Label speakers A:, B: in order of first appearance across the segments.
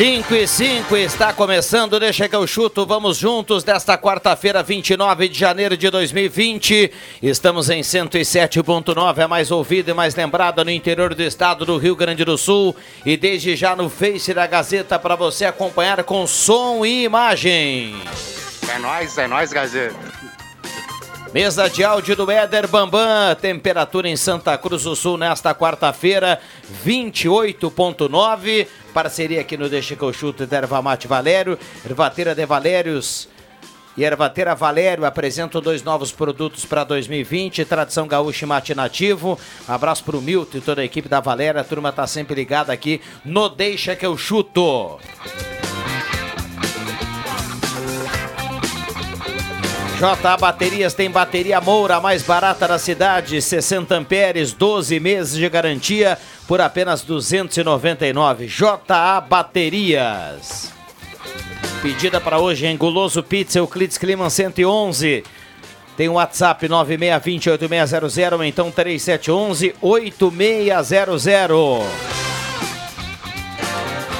A: Cinco e cinco está começando, deixa que eu chuto, vamos juntos desta quarta-feira, 29 de janeiro de 2020. Estamos em 107.9, a mais ouvida e mais lembrada no interior do estado do Rio Grande do Sul e desde já no Face da Gazeta para você acompanhar com som e imagem.
B: É nóis, é nóis, Gazeta.
A: Mesa de áudio do Éder Bambam, temperatura em Santa Cruz do Sul nesta quarta-feira, 28.9. Parceria aqui no Deixa que eu chuto da Erva Mate Valério, Ervateira de Valérios e Ervateira Valério apresentam dois novos produtos para 2020, Tradição Gaúcha e Mate Nativo. Abraço para o Milton e toda a equipe da Valéria, a turma tá sempre ligada aqui no Deixa que eu chuto. JA Baterias tem bateria Moura, a mais barata da cidade, 60 amperes, 12 meses de garantia por apenas 299. JA Baterias. Pedida para hoje em Guloso Pizza, Euclides Clima 111. Tem o WhatsApp 9620-8600, ou então 3711-8600.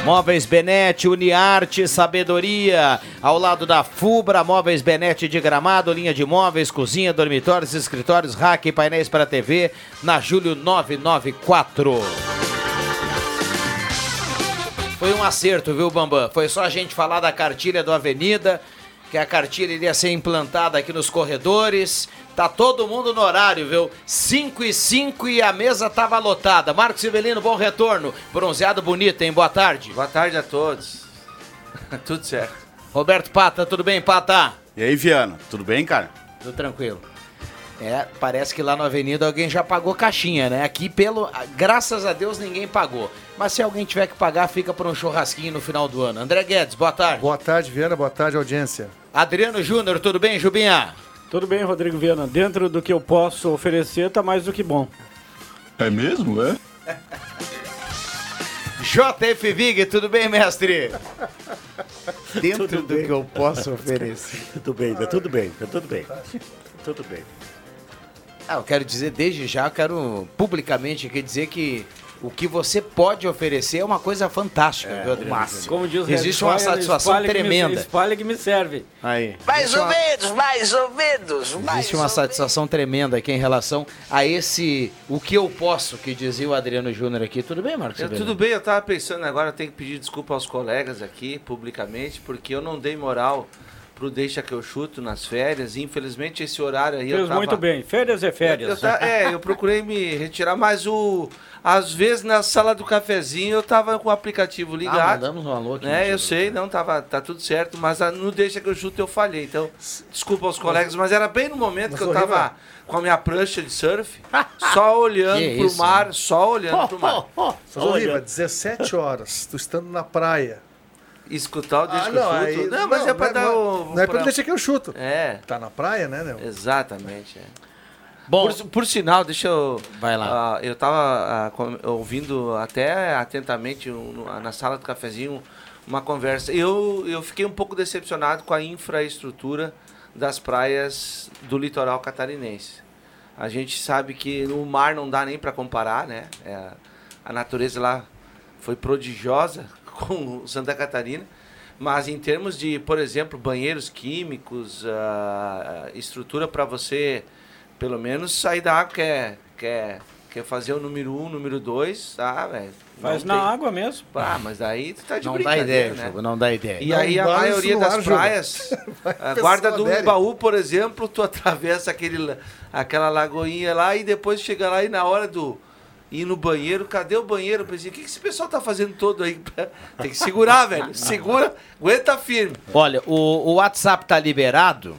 A: Móveis Benete, Uniarte, Sabedoria, ao lado da Fubra, Móveis Benete de Gramado, linha de móveis, cozinha, dormitórios, escritórios, rack e painéis para TV, na Júlio 994. Foi um acerto, viu, Bambam? Foi só a gente falar da cartilha do Avenida, que a cartilha iria ser implantada aqui nos corredores. Tá todo mundo no horário, viu? 5 e 5 e a mesa tava lotada. Marcos Sivelino, bom retorno. Bronzeado bonito, hein? Boa tarde.
C: Boa tarde a todos. Tudo certo.
A: Roberto Pata, tudo bem, Pata?
B: E aí, Viana, tudo bem, cara?
A: Tudo tranquilo. É, parece que lá na Avenida alguém já pagou caixinha, né? Aqui, pelo. Graças a Deus, ninguém pagou. Mas se alguém tiver que pagar, fica por um churrasquinho no final do ano. André Guedes, boa tarde.
D: Boa tarde, Viana. Boa tarde, audiência.
A: Adriano Júnior, tudo bem, Jubinha?
E: Tudo bem, Rodrigo Viana. Dentro do que eu posso oferecer, tá mais do que bom.
F: É mesmo, é?
A: JF Vig, tudo bem, mestre?
G: Dentro
E: Tudo
G: do
E: bem.
G: que eu posso oferecer.
E: Tudo bem, tá tudo bem, tá tudo bem. Tudo bem.
A: Ah, eu quero dizer, desde já, eu quero publicamente aqui dizer que o que você pode oferecer é uma coisa fantástica, viu, Adriano? Júnior?
E: Como diz o
A: Existe uma satisfação
E: espalha que me-
A: tremenda.
E: espalha que me serve.
A: Aí.
H: Mais ou
A: uma-
H: menos, mais ou menos, mais
A: Existe uma satisfação tremenda aqui em relação a esse o que eu posso, que dizia o Adriano Júnior aqui. Tudo bem, Marcos?
C: Eu, tudo bem, eu tava pensando agora, eu tenho que pedir desculpa aos colegas aqui, publicamente, porque eu não dei moral pro Deixa que eu chuto nas férias. E, infelizmente, esse horário aí eu
E: Fez
C: tava...
E: muito bem. Férias é
C: Eu,
E: férias.
C: ta- é, eu procurei me retirar, mas o... Às vezes na sala do cafezinho eu tava com o aplicativo
A: Ah,
C: ligado.
A: mandamos um alô aqui.
C: né, eu sei, não, tava, tá tudo certo, mas a- no Deixa que eu chuto eu falhei. Então, desculpa aos colegas, mas era bem no momento que eu tava com a minha prancha de surf, só olhando
A: Que
C: pro
A: isso,
C: mar, só olhando pro mar.
D: Mas, ô, Riva, 17 horas, tu estando na praia.
C: Escutar o Deixa
D: Ah,
C: que eu
D: não,
C: chuto.
D: aí-
C: não, mas é pra
D: não,
C: dar
D: não,
C: o.
D: Não é pra
C: pra-
D: deixar que eu chuto.
C: É,
D: Tá na praia, né, meu?
C: exatamente. é.
A: Bom,
C: Por, por sinal, deixa eu.
A: Vai lá.
C: ah, eu tava ah, com- ouvindo até atentamente um, na sala do cafezinho uma conversa. Eu, eu fiquei um pouco decepcionado com a infraestrutura das praias do litoral catarinense. A gente sabe que no mar não dá nem para comparar, né? É, a natureza lá foi prodigiosa com Santa Catarina. Mas em termos de, por exemplo, banheiros químicos, ah, estrutura para você, pelo menos, sair da água, que é, que é Quer fazer o número um, número dois, tá, velho?
E: Faz
C: Não
E: na
C: tem-
E: água mesmo.
C: Ah, mas aí tu tá de
A: Não dá
C: brincadeira,
A: ideia,
C: né?
A: Juba, não dá ideia.
C: E
D: Não
C: aí a
D: dá
C: maioria das
D: ar,
C: praias, a guarda do
D: adere.
C: baú, por exemplo, tu atravessa aquele, la- aquela lagoinha lá e depois chega lá e na hora do ir no banheiro, cadê o banheiro? Eu pensei, o que, que esse pessoal tá fazendo todo aí? Tem que segurar, velho. Segura, aguenta firme.
A: Olha, o, o WhatsApp tá liberado.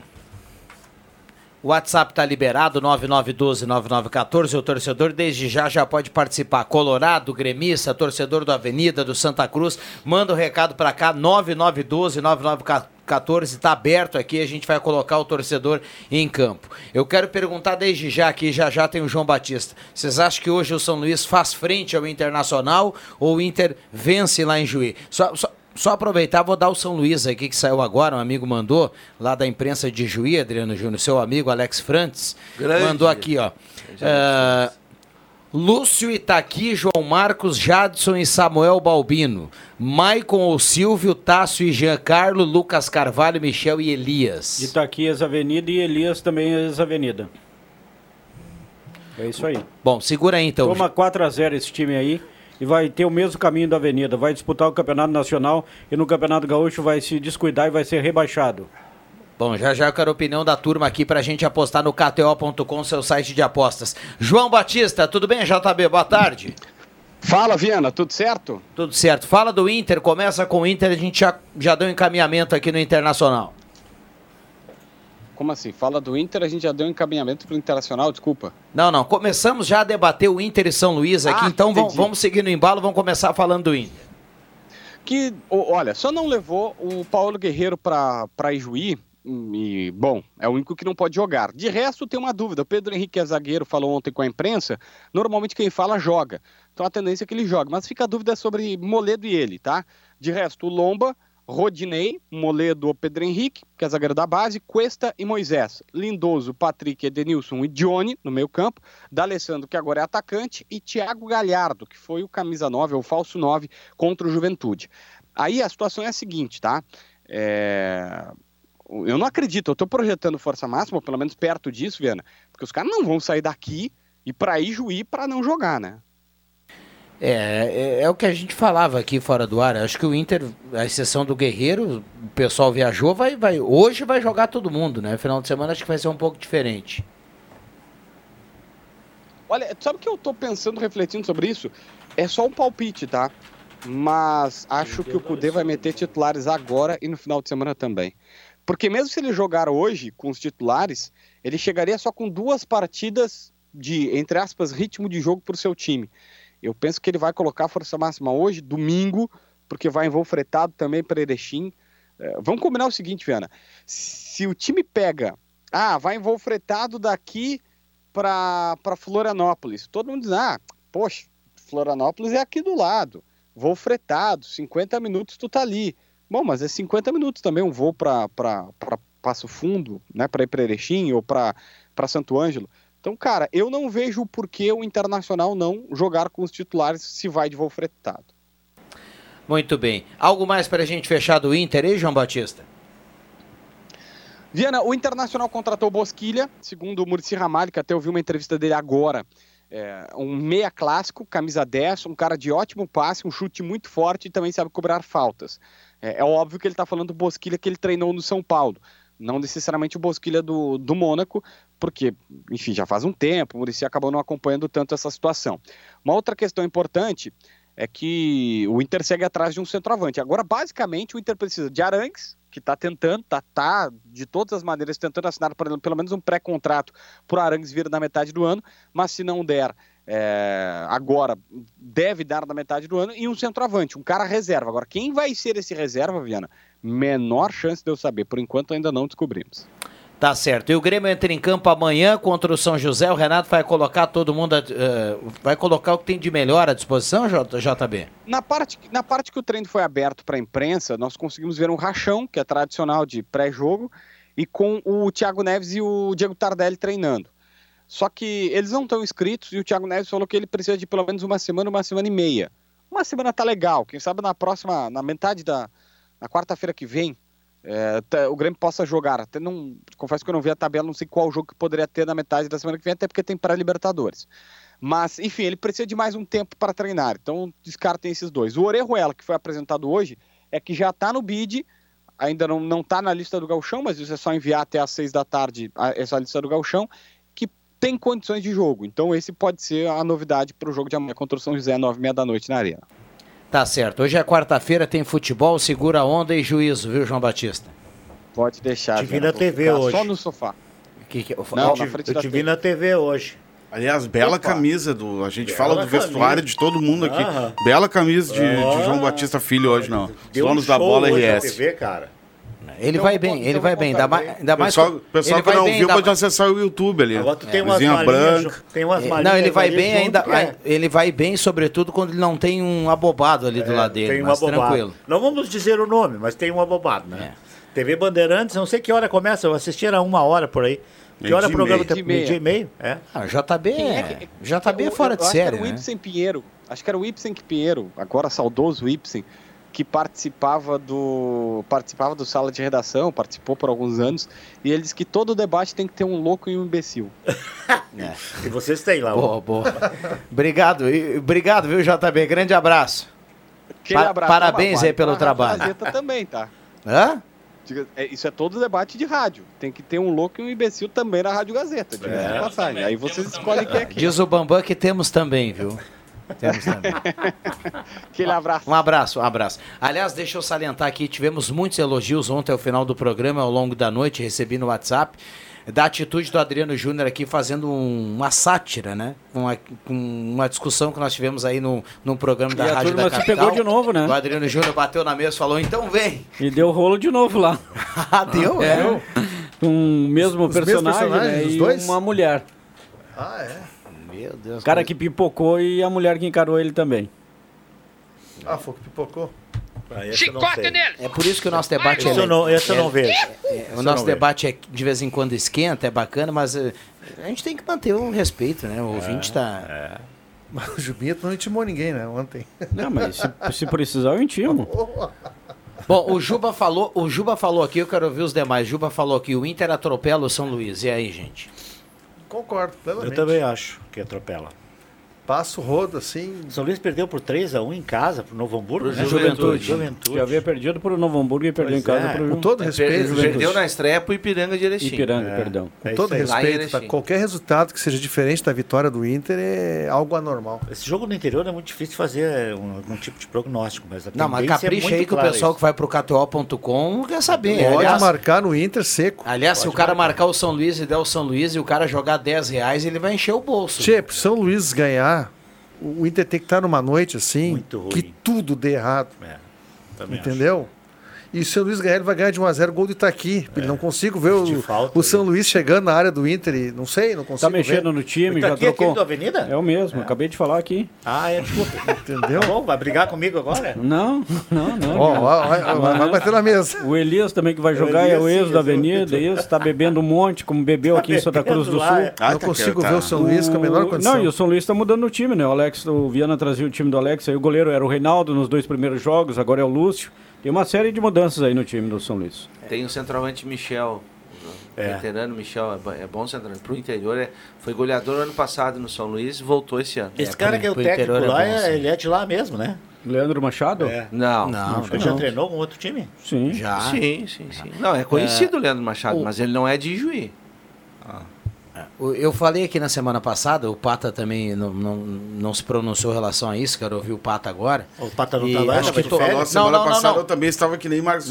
A: O WhatsApp tá liberado, 9912-9914. O torcedor desde já já pode participar. Colorado, gremista, torcedor do Avenida, do Santa Cruz. Manda o recado pra cá, 9912-9914. Tá aberto aqui, a gente vai colocar o torcedor em campo. Eu quero perguntar desde já aqui, já já tem o João Batista. Vocês acham que hoje o São Luís faz frente ao Internacional ou o Inter vence lá em Juí? Só, só, só aproveitar, vou dar o São Luís aqui que saiu agora, um amigo mandou, lá da imprensa de Juí, Adriano Júnior, seu amigo Alex Frantes,
C: Grande.
A: mandou aqui, ó. É, Lúcio Itaqui, João Marcos, Jadson e Samuel Balbino. Maicon ou Silvio, Tássio e Giancarlo, Lucas Carvalho, Michel e Elias.
E: Itaquias Avenida e Elias também ex-avenida. É isso aí.
A: Bom, segura aí então.
E: Toma 4x0 esse time aí e vai ter o mesmo caminho da Avenida. Vai disputar o Campeonato Nacional e no Campeonato Gaúcho vai se descuidar e vai ser rebaixado.
A: Bom, já já eu quero a opinião da turma aqui pra gente apostar no KTO.com, seu site de apostas. João Batista, tudo bem, JB? Boa tarde.
I: Fala, Viana, tudo certo?
A: Tudo certo. Fala do Inter, começa com o Inter, a gente já, já deu um encaminhamento aqui no Internacional.
I: Como assim? Fala do Inter, a gente já deu um encaminhamento pro Internacional, desculpa.
A: Não, não, começamos já a debater o Inter e São Luís aqui,
I: Ah,
A: então vamos, vamos seguir no embalo, vamos começar falando do Inter.
I: Que, o- olha, só não levou o Paulo Guerreiro pra Ijuí, e, bom, é o único que não pode jogar. De resto, tem uma dúvida. O Pedro Henrique é zagueiro, falou ontem com a imprensa. Normalmente quem fala joga. Então a tendência é que ele jogue. Mas fica a dúvida sobre Moledo e ele, tá? De resto, Lomba, Rodinei, Moledo, Pedro Henrique, que é zagueiro da base, Cuesta e Moisés. Lindoso, Patrick, Edenilson e Johnny no meio campo. D'Alessandro, que agora é atacante, e Thiago Galhardo, que foi o camisa 9, ou falso 9, contra o Juventude. Aí a situação é a seguinte, tá? É, Eu não acredito, eu tô projetando força máxima, ou pelo menos perto disso, Viana, porque os caras não vão sair daqui e para ir Juí para não jogar, né?
A: É, é, é o que a gente falava aqui fora do ar. Acho que o Inter, a exceção do Guerreiro, o pessoal viajou, vai, vai, hoje vai jogar todo mundo, né? Final de semana acho que vai ser um pouco diferente.
I: Olha, sabe o que eu tô pensando, refletindo sobre isso? É só um palpite, tá? Mas acho que o Cudê vai meter titulares agora e no final de semana também. Porque mesmo se ele jogar hoje com os titulares, ele chegaria só com duas partidas de, entre aspas, ritmo de jogo pro seu time. Eu penso que ele vai colocar a força máxima hoje, domingo, porque vai em voo fretado também para Erechim. É, vamos combinar o seguinte, Viana. Se o time pega, ah, vai em voo fretado daqui para Florianópolis. Todo mundo diz, ah, poxa, Florianópolis é aqui do lado. Voo fretado, 50 minutos tu tá ali. Bom, mas é 50 minutos também um voo para Passo Fundo, né, para ir para Erechim ou para Santo Ângelo. Então, cara, eu não vejo por que o Internacional não jogar com os titulares se vai de voo fretado.
A: Muito bem. Algo mais para a gente fechar do Inter aí, João Batista?
I: Viana, o Internacional contratou Bosquilha, segundo o Murici Ramalho, que até eu vi uma entrevista dele agora. É, um meia clássico, camisa 10, um cara de ótimo passe, um chute muito forte e também sabe cobrar faltas. É, é óbvio que ele está falando do Bosquilha que ele treinou no São Paulo, não necessariamente o Bosquilha do, do Mônaco, porque, enfim, já faz um tempo, o Murici acabou não acompanhando tanto essa situação. Uma outra questão importante é que o Inter segue atrás de um centroavante. Agora, basicamente, o Inter precisa de Arangues, que está tentando, tá, tá de todas as maneiras tentando assinar pelo menos um pré-contrato para o Arangues vir na metade do ano, mas se não der é, agora, deve dar na metade do ano, e um centroavante, um cara reserva. Agora, quem vai ser esse reserva, Viana? Menor chance de eu saber, por enquanto ainda não descobrimos.
A: Tá certo. E o Grêmio entra em campo amanhã contra o São José. O Renato vai colocar todo mundo, uh, vai colocar o que tem de melhor à disposição, JB?
I: Na parte, na parte que o treino foi aberto para a imprensa, nós conseguimos ver um rachão, que é tradicional de pré-jogo, e com o Thiago Neves e o Diego Tardelli treinando. Só que eles não estão inscritos e o Thiago Neves falou que ele precisa de pelo menos uma semana, uma semana e meia. Uma semana tá legal, quem sabe na próxima, na metade da, na quarta-feira que vem, é, o Grêmio possa jogar. Até não, confesso que eu não vi a tabela, não sei qual jogo que poderia ter na metade da semana que vem, até porque tem pré-libertadores. Mas, enfim, ele precisa de mais um tempo para treinar. Então, descartem esses dois. O Orejuela, que foi apresentado hoje, é que já está no bid, ainda não, não tá na lista do Galchão, mas isso é só enviar até às seis da tarde essa lista do Galchão, tem condições de jogo. Então, esse pode ser a novidade para o jogo de amanhã contra o São José, nove e meia da noite na Arena.
A: Tá certo. Hoje é quarta-feira, tem futebol, segura onda e juízo, viu, João Batista?
I: Pode deixar.
J: Te vi na TV hoje.
I: Só no sofá.
A: Que que-
I: Não,
J: eu
I: na
J: te,
I: frente
J: eu
I: da
J: te vi
I: TV.
J: na TV hoje.
B: Aliás, bela
I: Opa.
B: camisa do. A gente
J: Bela
B: fala do vestuário
J: camisa.
B: de todo mundo aqui.
J: Aham.
B: Bela camisa de, de
J: Ah.
B: João Batista Filho hoje, não.
J: Deu um
B: da bola
J: hoje na
B: RS.
J: TV, cara.
A: Ele
I: Então
A: vai bem,
I: vou-
A: ele
I: então
A: vai bem. Ainda mais, ainda mais
B: Pessoal, pessoal que não viu pode
A: mais-
B: acessar o YouTube ali.
J: Agora tu tem umas malinhas,
B: branca.
J: tem umas
A: É,
J: malinhas
A: Não, ele vai bem
J: junto,
A: ainda.
J: é-
A: Ele vai bem, sobretudo, quando ele não tem um abobado ali do
J: é,
A: lado dele.
J: Tem uma
A: mas
J: bobada.
A: tranquilo.
J: Não vamos dizer o nome, mas tem uma bobada, né?
A: É.
J: TV Bandeirantes, não sei que hora começa, eu assisti era uma hora por aí. Que hora o programa tem?
I: Meio dia e
J: Meio? É.
A: Ah, JB
I: Quem
A: é, JB é
I: Eu-
A: fora
I: eu
A: de
I: acho
A: série,
I: que era o
A: né?
I: Ibsen Pinheiro. Acho que era o Ibsen Pinheiro, agora saudoso Ibsen, que participava do participava do sala de redação, participou por alguns anos, e ele disse que todo debate tem que ter um louco e um imbecil.
J: E vocês têm lá.
A: Boa, boa. obrigado, e- obrigado, viu, JB? Grande abraço. Pa-
I: abraço,
A: parabéns aí pelo trabalho.
I: Gazeta também, tá?
A: Hã?
I: Diga- é, Isso é todo debate de rádio. Tem que ter um louco e um imbecil também na Rádio Gazeta, de
J: É.
I: passagem. Aí vocês escolhem quem é que.
A: Diz o Bambam que temos também, viu? Temos também.
I: Aquele abraço.
A: Um abraço, um abraço. Aliás, deixa eu salientar aqui, tivemos muitos elogios ontem ao final do programa, ao longo da noite, recebi no WhatsApp, da atitude do Adriano Júnior aqui fazendo um- uma sátira, né? Com uma, uma discussão que nós tivemos aí no, no programa da
E: E a
A: Rádio
E: turma
A: da
E: se
A: Capital.
E: pegou de novo, né?
A: O Adriano Júnior bateu na mesa e falou, então vem.
E: E deu rolo de novo lá.
A: Ah, deu?
E: É.
A: Deu.
E: Um mesmo
D: Os- os
E: personagem,
D: personagens,
E: né?
D: os
E: E
D: dois?
E: uma mulher.
D: Ah, é?
A: Meu Deus.
E: O cara que pipocou e a mulher que encarou ele também.
D: Ah, foi o que pipocou.
J: Ah, não sei.
A: É por isso que o nosso debate é,
J: eu não, esse eu não vejo.
A: é,
J: Esse
A: o
J: eu
A: nosso
J: não vejo.
A: debate é de vez em quando esquenta, é bacana, mas eh, a gente tem que manter o respeito, né? O ouvinte está
D: Mas o Jubinho não intimou ninguém, né? Ontem.
E: Não, mas se, se precisar eu intimo.
A: Bom, o Juba falou, o Juba falou aqui, eu quero ouvir os demais. Juba falou que o Inter atropela o São Luís. E aí, gente?
D: Concordo,
J: Eu
D: plenamente.
J: também acho que atropela.
D: Passo rodo, assim.
J: São Luís perdeu por 3x1 em casa pro Novo Hamburgo.
A: Pro
J: né?
A: Juventude.
J: Juventude.
E: Já havia perdido pro Novo Hamburgo e perdeu
J: Pois
E: em casa
J: é,
E: pro
D: Com todo respeito,
C: Per- Perdeu na estreia pro Ipiranga de Erechim.
E: Ipiranga,
J: É.
E: perdão.
D: com
J: É
D: todo.
C: Lá em
D: respeito, tá? Qualquer resultado que seja diferente da vitória do Inter é algo anormal.
J: Esse jogo no interior é muito difícil fazer um, algum tipo de prognóstico, mas a
A: Não, mas
J: é
A: capricha aí que o pessoal
J: isso.
A: que vai pro KTO.com quer saber.
D: Pode
A: aliás,
D: marcar no Inter seco.
A: aliás se o cara marcar o São Luís e der o São Luís e o cara jogar 10 reais, ele vai encher o bolso.
D: Pro São Luís ganhar, o Inter tem que estar numa noite assim que tudo dê errado.
J: É, também acho.
D: E o São Luís ganhar, ele vai ganhar de 1x0 gol do Itaqui.
J: É.
D: Não consigo ver o,
J: falta,
D: o São
J: né?
D: Luís chegando na área do Inter e não sei, não consigo
E: Tá mexendo
D: ver.
E: no time,
J: Tá
E: já
J: aquele
E: trocou.
J: do Avenida?
E: É o mesmo, acabei de falar aqui.
J: Ah, é, desculpa.
D: Entendeu?
J: Tá bom, vai brigar comigo agora?
E: Não, não, não.
D: Ó, ó, vai, vai bater na mesa.
E: O Elias também que vai jogar é o
J: Elias,
E: ex
J: sim,
E: da Avenida, isso, tá bebendo um monte, como bebeu aqui em Santa Cruz do Sul.
J: é.
B: Ah,
D: não
B: tá
D: consigo
B: aqui,
D: ver
B: tá.
D: o São Luís com a menor
E: O-
D: condição.
E: Não, e o São Luís tá mudando o time, né? O Alex, o Viana trazia o time do Alex, aí o goleiro era o Reinaldo nos dois primeiros jogos, agora é o Lúcio. Tem uma série de mudanças aí no time do São Luís.
C: Tem o centroavante Michel. O
J: É.
C: veterano Michel é é bom centroavante. Pro interior, é, foi goleador ano passado no São Luís e voltou esse ano.
J: Esse
A: É,
J: cara que é o
A: pro
J: técnico
A: é
J: lá,
A: bom,
J: é-
A: sim.
J: ele é de lá mesmo, né?
E: Leandro Machado?
J: É.
C: Não.
A: Não,
J: Ele já treinou com outro time?
E: Sim.
A: Já.
C: Sim, sim, sim. Não, é conhecido o Leandro Machado,
A: o-
C: mas ele não é de Juí.
A: O- Eu falei aqui na semana passada, o Pata também não, não, não se pronunciou em relação a isso, quero ouvir o Pata agora.
J: O Pata não
A: E
J: tá lá,
A: acho que
J: de
A: tô-
J: férias?
B: Falou, semana
A: Não, não, não,
B: passada eu também estava que nem Marcos.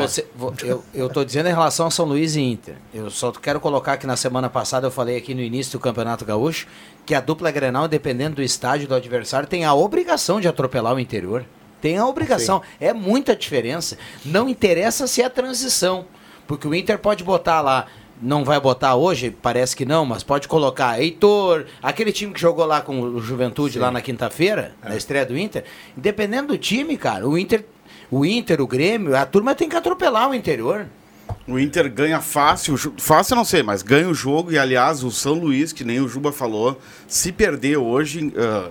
A: Você, vo- eu, tô dizendo em relação a São Luís e Inter. Eu só quero colocar que na semana passada eu falei aqui no início do Campeonato Gaúcho que a dupla Grenal, dependendo do estádio do adversário, tem a obrigação de atropelar o interior. Tem a obrigação. É muita diferença. Não interessa se é transição. Porque o Inter pode botar lá. Não vai botar hoje, parece que não, mas pode colocar Heitor, aquele time que jogou lá com o Juventude lá na quinta-feira, na estreia do Inter. Dependendo do time, cara, o Inter, o Inter, o Grêmio, a turma tem que atropelar o interior.
B: O Inter ganha fácil, fácil eu não sei, mas ganha o jogo e aliás o São Luís, que nem o Juba falou, se perder hoje, ah,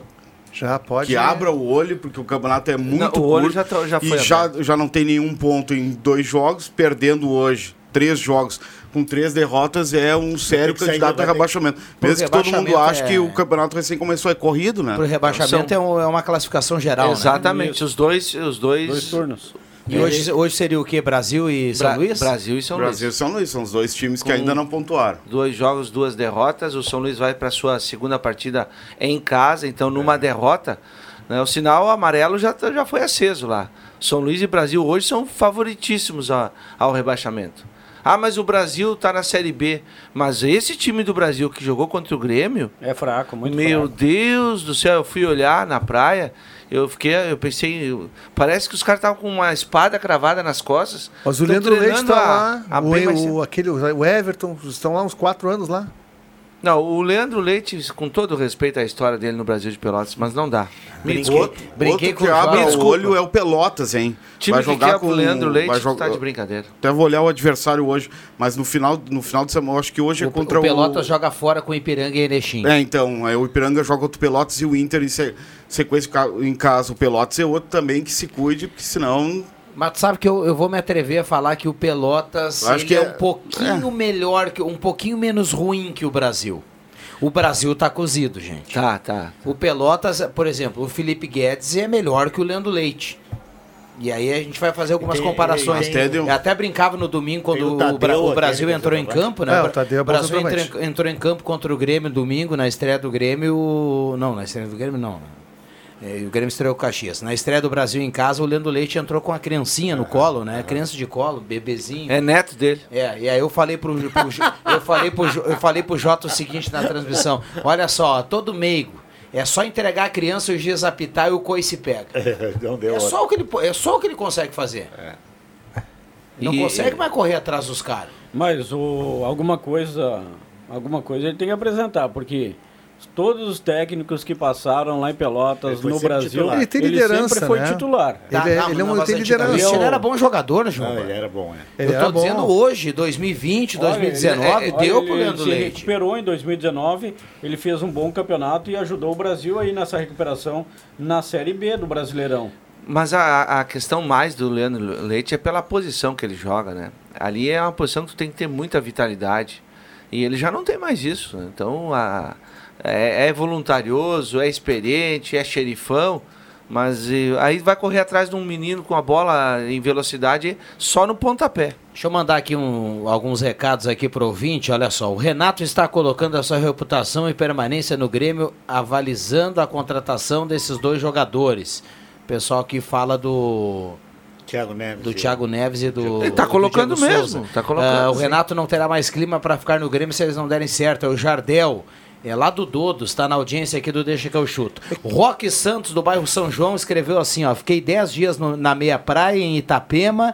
D: Já pode.
B: Que abra o olho, porque o campeonato é muito
C: o olho
B: curto.
C: já tá- já foi
B: e já, já não tem nenhum ponto em dois jogos, perdendo hoje três jogos com três derrotas é um sério candidato a rebaixamento. Mesmo que todo mundo ache
A: é-
B: que o campeonato recém começou, é corrido, né?
A: Pro rebaixamento é, um- é uma classificação geral, né?
C: Exatamente, os dois, os dois,
E: Dois turnos.
A: E hoje, hoje seria o quê? Brasil e São
C: Bra-
A: Luís?
C: Brasil e São
B: Brasil
C: Luís.
B: e São Luís são os dois times que
C: Com-
B: ainda não pontuaram.
C: Dois jogos, duas derrotas. O São Luís vai para sua segunda partida em casa, então numa derrota, né, o sinal amarelo já, tá- já foi aceso lá. São Luís e Brasil hoje são favoritíssimos a- ao rebaixamento. Ah, mas o Brasil está na Série B. Mas esse time do Brasil que jogou contra o Grêmio.
E: É fraco, muito
C: Meu
E: fraco.
C: Deus do céu, eu fui olhar na praia. Eu fiquei, eu pensei, eu- parece que os caras estavam com uma espada cravada nas costas.
D: Mas o Leandro Leite está
C: a-
D: lá.
C: a
D: o,
C: bem mais
D: o, aquele, o Everton estão lá uns quatro anos lá.
C: Não, o Leandro Leite, com todo respeito à história dele no Brasil de Pelotas, mas não dá. Me
B: Brinquei-
C: desculpe.
B: outro que abre o olho é o Pelotas, hein?
C: Time
B: vai
C: que
B: jogar com
C: pro Leandro Leite
B: vai
C: tá
B: jogar-
C: de brincadeira.
B: Até vou olhar o adversário hoje, mas no final, no final de semana, eu acho que hoje é contra
A: o
B: o.
A: Pelotas joga fora com o Ipiranga e Erechim.
B: É, então, é, o Ipiranga joga contra o Pelotas e o Inter em se- sequência em casa. O Pelotas é outro também que se cuide, porque senão.
A: Mas tu sabe que eu, eu vou me atrever a falar que o Pelotas
B: acho
A: ele
B: que
A: é,
B: é-
A: um pouquinho melhor, que um pouquinho menos ruim que o Brasil. O Brasil tá cozido, gente.
C: Tá, tá.
A: O Pelotas, por exemplo, o Felipe Guedes é melhor que o Leandro Leite. E aí a gente vai fazer algumas
B: Tem-
A: comparações.
B: tem- tem-
A: Eu até brincava no domingo quando
B: o
A: o, Bra-
B: Tadeu,
A: o Brasil
B: aquele
A: entrou em
B: centroavante.
A: campo, né?
D: É,
A: o
D: Tadeu é
A: o Brasil entrou em, entrou em campo contra o Grêmio domingo, na estreia do Grêmio. Não, na estreia do Grêmio não. É, o Grêmio estreou o Caxias. Na estreia do Brasil em casa, o Leandro Leite entrou com a criancinha no colo, né? Criança de colo, bebezinho.
C: É neto dele.
A: É, e aí eu falei pro, pro eu falei pro, eu falei pro Jota o seguinte na transmissão: olha só, todo meigo. É só entregar a criança e o giz apitar e o coice pega.
J: Não deu
A: É só o que ele, é só o que ele consegue fazer. Não
E: E-
A: consegue mais correr atrás dos caras.
E: Mas o, alguma coisa, alguma coisa ele tem que apresentar, porque todos os técnicos que passaram lá em Pelotas, no Brasil,
D: titular. Ele tem liderança,
E: sempre foi
D: né?
E: titular.
D: Ele é- ele é um-
A: mas
D: tem liderança.
A: Ele era bom jogador, né, João?
J: Não, ele era bom, é.
A: Eu tô dizendo hoje, 2020, 2019,
E: Olha, ele-
A: deu
E: olha,
A: pro
E: ele
A: Leandro
E: se
A: Leite.
E: recuperou em 2019, ele fez um bom campeonato e ajudou o Brasil aí nessa recuperação na Série B do Brasileirão.
C: Mas a, a questão mais do Leandro Leite é pela posição que ele joga, né? Ali é uma posição que tu tem que ter muita vitalidade. E ele já não tem mais isso. Então a- é, é voluntarioso, é experiente, é xerifão. Mas e, aí vai correr atrás de um menino com a bola em velocidade só no pontapé.
A: Deixa eu mandar aqui um- alguns recados aqui pro ouvinte. Olha só, o Renato está colocando a sua reputação e permanência no Grêmio, avalizando a contratação desses dois jogadores. Pessoal que fala do
J: Thiago Neves.
A: do Thiago Neves e do.
C: Ele tá
A: do
C: colocando mesmo, tá colocando,
A: Ah, o. Renato não terá mais clima para ficar no Grêmio se eles não derem certo. É o Jardel. É lá do Dodo, está na audiência aqui do Deixa que eu chuto. Roque Santos, do bairro São João, escreveu assim: ó. Fiquei 10 dias no- na meia praia em Itapema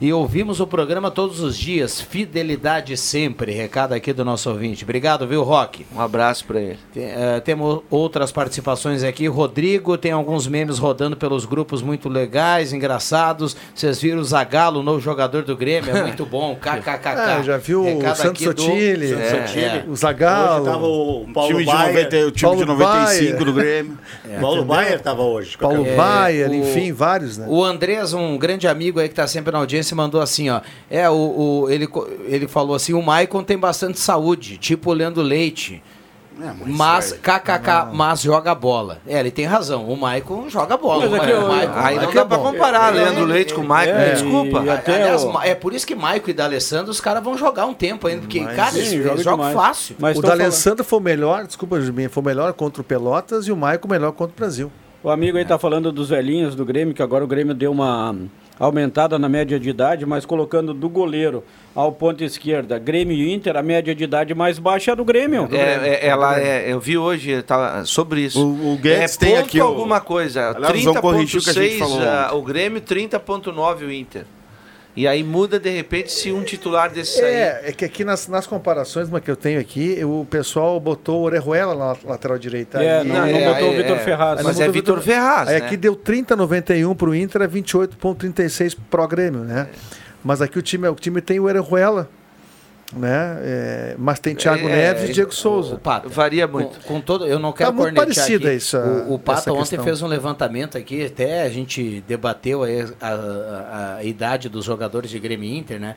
A: e ouvimos o programa todos os dias. Fidelidade sempre. Recado aqui do nosso ouvinte. Obrigado, viu, Roque?
C: Um abraço para ele.
A: Tem, eh, temos outras participações aqui. Rodrigo, tem alguns memes rodando pelos grupos muito legais, engraçados. Vocês viram o Zagalo, o novo jogador do Grêmio? É muito bom. KKKK.
D: É, já viu o
A: Recado
D: Santos
A: aqui do-
D: Sotile,
A: É, é.
D: o Zagallo.
J: Hoje tava o Paulo
B: time de
J: Baier.
B: 90, o time
D: Paulo
B: de 95
D: Baier.
B: do Grêmio.
J: Paulo
D: entendeu?
J: Baier estava hoje.
D: Paulo
J: camisa.
D: Baier,
A: o-
D: enfim, vários, né?
A: O Andrés, um grande amigo aí que tá sempre na audiência, mandou assim, ó. É, o, o- ele, ele falou assim, o Maicon tem bastante saúde, tipo o Leandro Leite.
B: É,
A: Mas,
B: velho,
A: kkk, mas joga bola. É, ele tem razão. O Maicon joga bola.
E: Mas
A: o
E: aqui eu-
A: Maicon-
C: Aí não
D: Maicon
C: dá
D: é
C: pra comparar
A: Ele-
C: Leandro Leite com o Maicon,
E: É,
C: me desculpa.
E: e até
A: Aliás,
E: o-
A: é por isso que Maico e D'Alessandro, os caras vão jogar um tempo ainda, porque, cara,
E: Sim,
A: eles,
E: joga
A: eles jogam fácil.
E: Mas
D: o D'Alessandro foi o melhor, desculpa, Juminha, foi o melhor contra o Pelotas e o Maicon o melhor contra o Brasil.
E: O amigo aí tá falando dos velhinhos do Grêmio, que agora o Grêmio deu uma aumentada na média de idade, mas colocando do goleiro ao ponto esquerda, Grêmio e Inter, a média de idade mais baixa é do Grêmio.
C: É, é, ela é, eu vi hoje tá, sobre isso.
B: O- o Guedes
C: é
B: tem aqui
C: alguma coisa.
B: Aliás, vamos corrigir o que a gente
C: 30.6
B: falou
C: ah, o Grêmio, 30.9 o Inter. E aí muda de repente se um titular desse aí.
D: É, é que aqui nas, nas comparações uma que eu tenho aqui, o pessoal botou o Orejuela na lateral direita.
E: É,
D: Aí-
E: não, não
C: é,
E: botou o
C: é,
E: Vitor
C: é.
E: Ferraz.
C: Mas
D: não
C: é
D: o
C: Vitor Ferraz,
D: Aí
C: né?
D: aqui deu 30,91 pro Inter, é 28,36 pro Grêmio, né? Mas aqui o time, o time tem o Orejuela. Né? É, mas tem Thiago
C: É,
D: Neves
C: é,
D: e Diego Souza.
A: O Pato,
C: Varia muito.
A: Com, com todo, eu não quero
D: Tá muito parecida
A: aqui.
D: isso, a-
A: o, o Pato ontem
D: questão.
A: fez um levantamento aqui, até a gente debateu aí a, a- a idade dos jogadores de Grêmio Inter, né?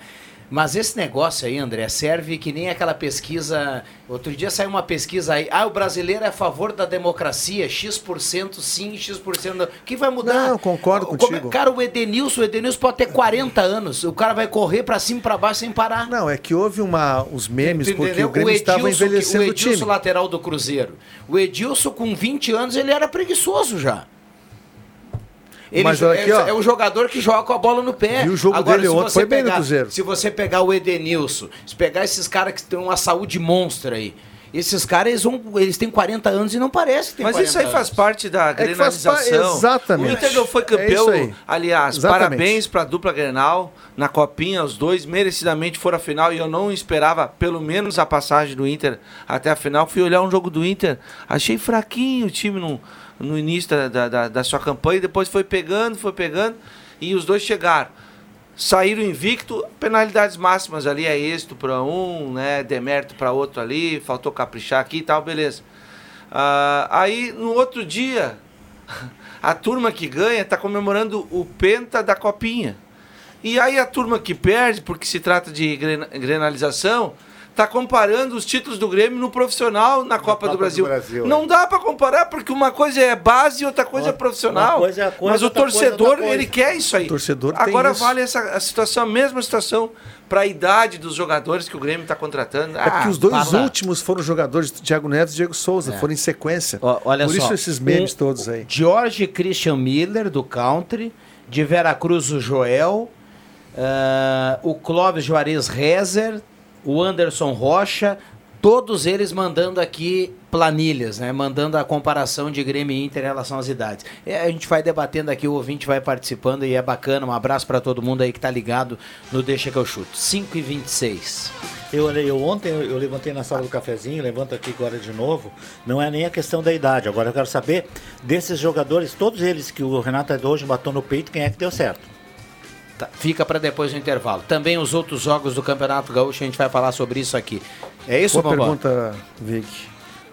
A: Mas esse negócio aí, André, serve que nem aquela pesquisa. Outro dia saiu uma pesquisa aí. Ah, o brasileiro é a favor da democracia. X% sim, X% não. O que vai mudar?
D: Não, concordo
A: Como-
D: contigo.
A: Cara, o Edenilson, o Edenilson pode ter 40 anos. O cara vai correr pra cima e pra baixo sem parar.
D: Não, é que houve uma, os memes
A: Tu
D: porque
A: entendeu?
D: o Grêmio estava
A: Edilson, que-
D: envelhecendo
A: o
D: o
A: Edilson,
D: time.
A: lateral do Cruzeiro. O Edilson, com 20 anos, ele era preguiçoso já. Ele
D: Mas
A: jo-
D: olha aqui,
A: é,
D: ó.
A: é um jogador que joga com a bola no pé.
D: E o jogo
A: Agora,
D: dele
A: se
D: ontem
A: você
D: foi bem no
A: pegar-
D: Cruzeiro.
A: Se você pegar o Edenilson, se pegar esses caras que têm uma saúde monstra aí, esses caras, eles, vão, eles têm 40 anos e não parece que tem
C: Mas
A: 40
C: isso aí faz
A: anos.
C: parte da
D: É faz pa-
C: grenalização.
D: exatamente.
C: O Inter não foi
D: É
C: campeão.
D: aí.
C: aliás,
D: Exatamente.
C: parabéns para a dupla Grenal. Na Copinha, os dois merecidamente foram à final e eu não esperava pelo menos a passagem do Inter até a final. Fui olhar um jogo do Inter, achei fraquinho o time no, no início da, da, da- sua campanha depois foi pegando, foi pegando e os dois chegaram. Saíram invicto, penalidades máximas ali, é êxito para um, né, demérito para outro ali, faltou caprichar aqui e tal, beleza. Ah, aí, no outro dia, a turma que ganha está comemorando o penta da copinha. E aí a turma que perde, porque se trata de gren- grenalização, está comparando os títulos do Grêmio no profissional na Copa, do
J: Copa do
C: Brasil.
J: Brasil,
C: Não
J: é.
C: dá para comparar, porque uma coisa é base e outra coisa é profissional.
J: uma coisa é a coisa,
C: Mas o
J: é
C: torcedor, ele quer isso aí.
D: O torcedor tem
C: Agora
D: isso.
C: vale essa a situação, a mesma situação para a idade dos jogadores que o Grêmio está contratando.
D: É porque os dois
A: para.
D: últimos foram jogadores, Thiago Neves e Diego Souza, foram em sequência.
A: Ó, olha
D: Por
A: só,
D: isso esses memes
A: um-
D: todos aí.
A: George Christian Miller, do Country. De Veracruz, o Joel. ah, o Clóvis Juarez Rezer. O Anderson Rocha. Todos eles mandando aqui planilhas, né? Mandando a comparação de Grêmio e Inter em relação às idades. É, a gente vai debatendo aqui, o ouvinte vai participando e é bacana. Um abraço para todo mundo aí que tá ligado no Deixa que eu chuto. 5 e 26
J: Eu, olhei- eu ontem eu, eu levantei na sala do cafezinho, levanto aqui agora de novo. Não é nem a questão da idade. Agora eu quero saber desses jogadores, todos eles que o Renato hoje matou no peito, quem é que deu certo?
A: Tá, fica para depois do intervalo. Também os outros jogos do Campeonato Gaúcho, a gente vai falar sobre isso aqui. É isso,
D: Boa
A: Bambam?
D: pergunta, Vic.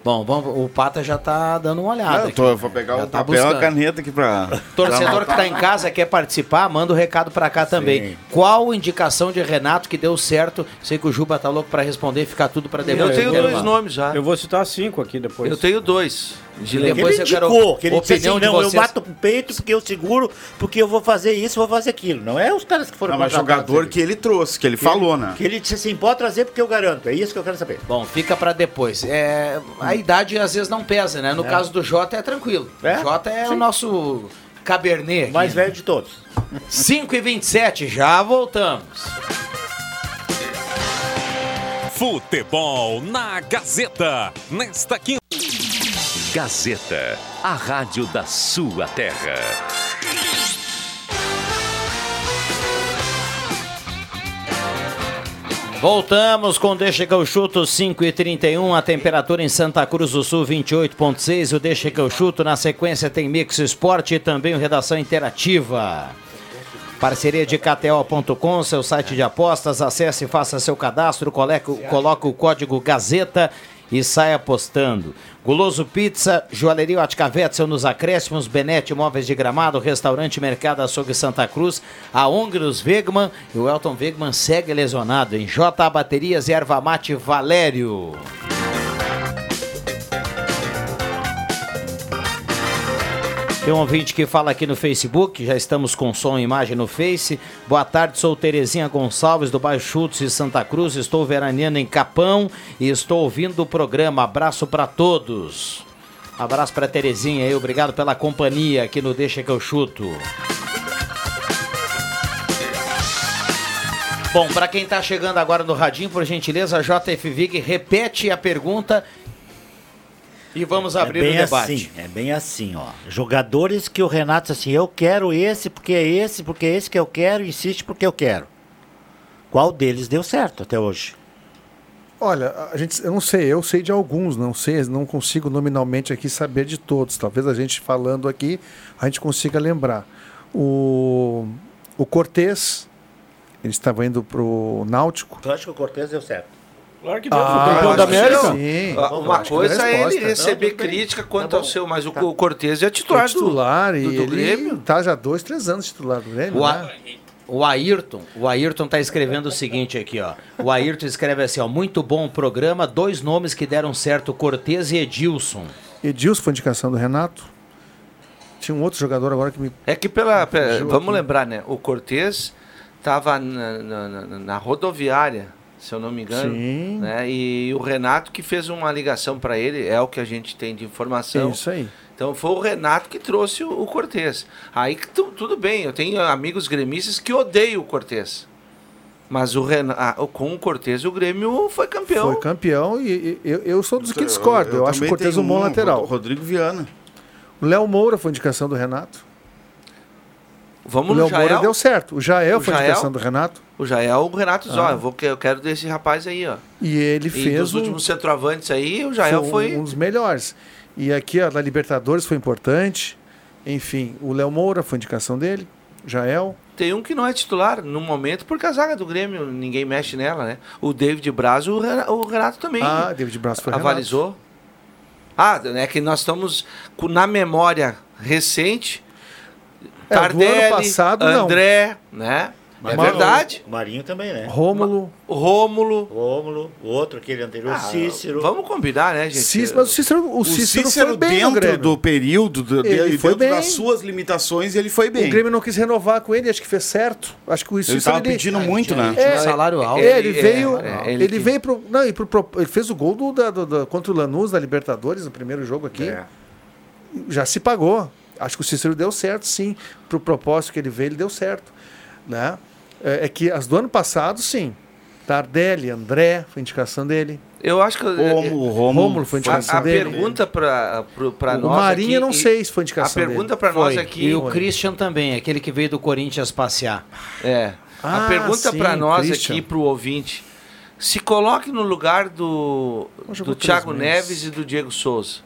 A: Bom, vamos, o Pata já tá dando uma olhada.
B: Não, eu, tô-
A: aqui,
B: eu vou pegar
A: Já
B: o
A: tá
B: papel e a
A: buscando.
B: caneta aqui pra.
A: Torcedor que está em casa quer participar, manda o recado para cá também. Qual indicação de Renato que deu certo? Sei que o Juba tá louco para responder, ficar tudo para depois.
C: Eu tenho
A: do
C: dois nomes já.
E: Eu vou citar cinco aqui depois.
C: Eu tenho dois. De lembra.
A: depois
J: ele
A: eu quero
J: que ele disse
A: opinião
J: assim, não, eu mato pro peito porque eu seguro, porque eu vou fazer isso, vou fazer aquilo. Não é os caras que foram
B: Não, mas jogador que ele trouxe, que ele falou, né?
J: Que ele disse assim, pode trazer porque eu garanto. É isso que eu quero saber.
A: Bom, fica para depois. É, a idade às vezes não pesa, né? No
J: É.
A: caso do Jota é tranquilo.
J: É?
A: O Jota é
J: Sim.
A: o nosso cabernet. aqui,
J: Mais
A: né?
J: velho de todos.
A: 5 e 27 já voltamos.
K: Futebol na Gazeta. Nesta quinta. Gazeta, a rádio da sua terra.
A: Voltamos com Deixa que eu chuto 5 e 31 a temperatura em Santa Cruz do Sul 28.6. O Deixa que eu chuto na sequência tem Mix Esporte e também o Redação Interativa. Parceria de KTO.com, seu site de apostas. Acesse e faça seu cadastro. Coloque, coloque o código Gazeta e saia apostando. Guloso Pizza, Joalheria Ótica Wetzel nos acréscimos, Benete Móveis de Gramado, Restaurante Mercado Açougue Santa Cruz, a Ongros Wegman e o Elton Wegman segue lesionado em J Baterias e Erva Mate Valério. Tem um ouvinte que fala aqui no Facebook, já estamos com som e imagem no Face. Boa tarde, sou Terezinha Gonçalves do bairro Chutes de Santa Cruz. Estou veraneando em Capão e estou ouvindo o programa. Abraço para todos. Abraço para Terezinha aí, obrigado pela companhia aqui no Deixa que eu chuto. Bom, para quem está chegando agora no radinho, por gentileza, JF Vig, repete a pergunta e vamos abrir
J: é bem
A: o debate.
J: Assim, é bem assim, ó. Jogadores que o Renato disse assim, eu quero esse porque é esse, porque é esse que eu quero, insiste porque eu quero. Qual deles deu certo até hoje?
D: Olha, a gente, eu não sei, eu sei de alguns, não sei, não consigo nominalmente aqui saber de todos. Talvez a gente falando aqui, a gente consiga lembrar. O, o Cortez Ele estava indo pro Náutico.
J: Eu acho que o Cortez deu certo.
E: Claro que
D: deu,
E: deu,
D: foi campeão da América.
C: Sim. Uma coisa
D: é
C: ele receber
D: Não,
C: crítica quanto
D: Tá
C: ao seu, mas o, o Cortez é titular,
D: É titular
C: do,
D: e
C: do, do
D: ele
C: Grêmio.
D: tá já dois, três anos titular do Grêmio.
A: O,
D: né?
A: O Ayrton, o Ayrton tá escrevendo o seguinte aqui, ó. O Ayrton escreve assim, ó, muito bom o programa, dois nomes que deram certo, Cortez e Edilson.
D: Edilson foi indicação do Renato. Tinha um outro jogador agora que me.
C: É que pela. vamos
D: aqui.
C: lembrar, né? O Cortez estava na, na- na- na rodoviária, se eu não me engano.
D: Sim.
C: Né? E o Renato que fez uma ligação para ele, é o que a gente tem de informação.
D: Isso aí.
C: Então foi o Renato que trouxe o, o Cortez. Aí tu- tudo bem, eu tenho amigos gremistas que odeiam o Cortez. Mas o Renato, com o Cortez o Grêmio foi campeão.
D: Foi campeão e, e eu, eu sou dos que discordo. Eu, acho o Cortez um bom lateral.
B: Rodrigo Viana.
D: O Léo Moura foi indicação do Renato.
C: Vamos
D: o Léo Moura deu certo. O Jael
C: O
D: foi
C: Jael?
D: indicação do Renato.
C: O Jael, o Renato diz,
D: Ah.
C: ó, eu, vou, que- eu quero desse rapaz aí, ó.
D: E ele
C: E
D: fez um,
C: últimos centroavantes aí, o Jael foi...
D: um dos melhores. E aqui a da Libertadores foi importante. Enfim, o Léo Moura foi indicação dele. Jael.
C: Tem um que não é titular no momento, porque a zaga do Grêmio, ninguém mexe nela, né? O David Braz, o Renato, o Renato também
D: Ah, David Braz foi
C: avalizou. Ah, é que nós estamos na memória recente,
D: É,
C: Tardelli,
D: ano passado, não.
C: André, né? É
J: Mas
C: verdade.
J: O Marinho também, né?
D: Rômulo.
C: O Rômulo.
J: Rômulo, o outro, aquele anterior,
C: Ah,
J: Cícero.
C: Vamos combinar, né, gente?
D: Cícero, mas o Cícero, o
B: O
D: Cícero,
B: Cícero,
D: foi bem no
B: dentro do período, do,
D: Ele foi
B: dentro
D: bem.
B: das suas limitações, ele foi bem.
D: O Grêmio não quis renovar com ele, acho que fez certo. Acho que o Cícero
B: tava pedindo muito, né?
D: É,
A: Tinha salário alto.
D: É, ele
C: Ele-
D: veio,
C: é,
D: ele,
C: ele que-
D: veio pro, não, e pro, pro- ele fez o gol do, da- do- da- contra o Lanús da Libertadores no primeiro jogo aqui.
J: É.
D: Já se pagou. Acho que o Cícero deu certo, sim. Pro propósito que ele veio, ele deu certo, né? É, é que as do ano passado, sim. Tardelli, André, foi indicação dele.
C: Eu acho que...
B: Rômulo,
D: Rômulo foi
C: A,
D: indicação
C: a
D: dele.
C: pergunta para
D: o
C: nós
D: Marinho,
C: aqui,
D: não
C: e-
D: sei se foi
C: A
D: indicação
C: pergunta
D: dele.
C: para nós
A: Foi.
C: aqui...
A: E o Christian também, aquele que veio do Corinthians passear.
C: É.
D: Ah,
C: a pergunta para nós
D: Christian.
C: aqui, pro ouvinte, se coloque no lugar do, do Thiago. Neves e do Diego Souza.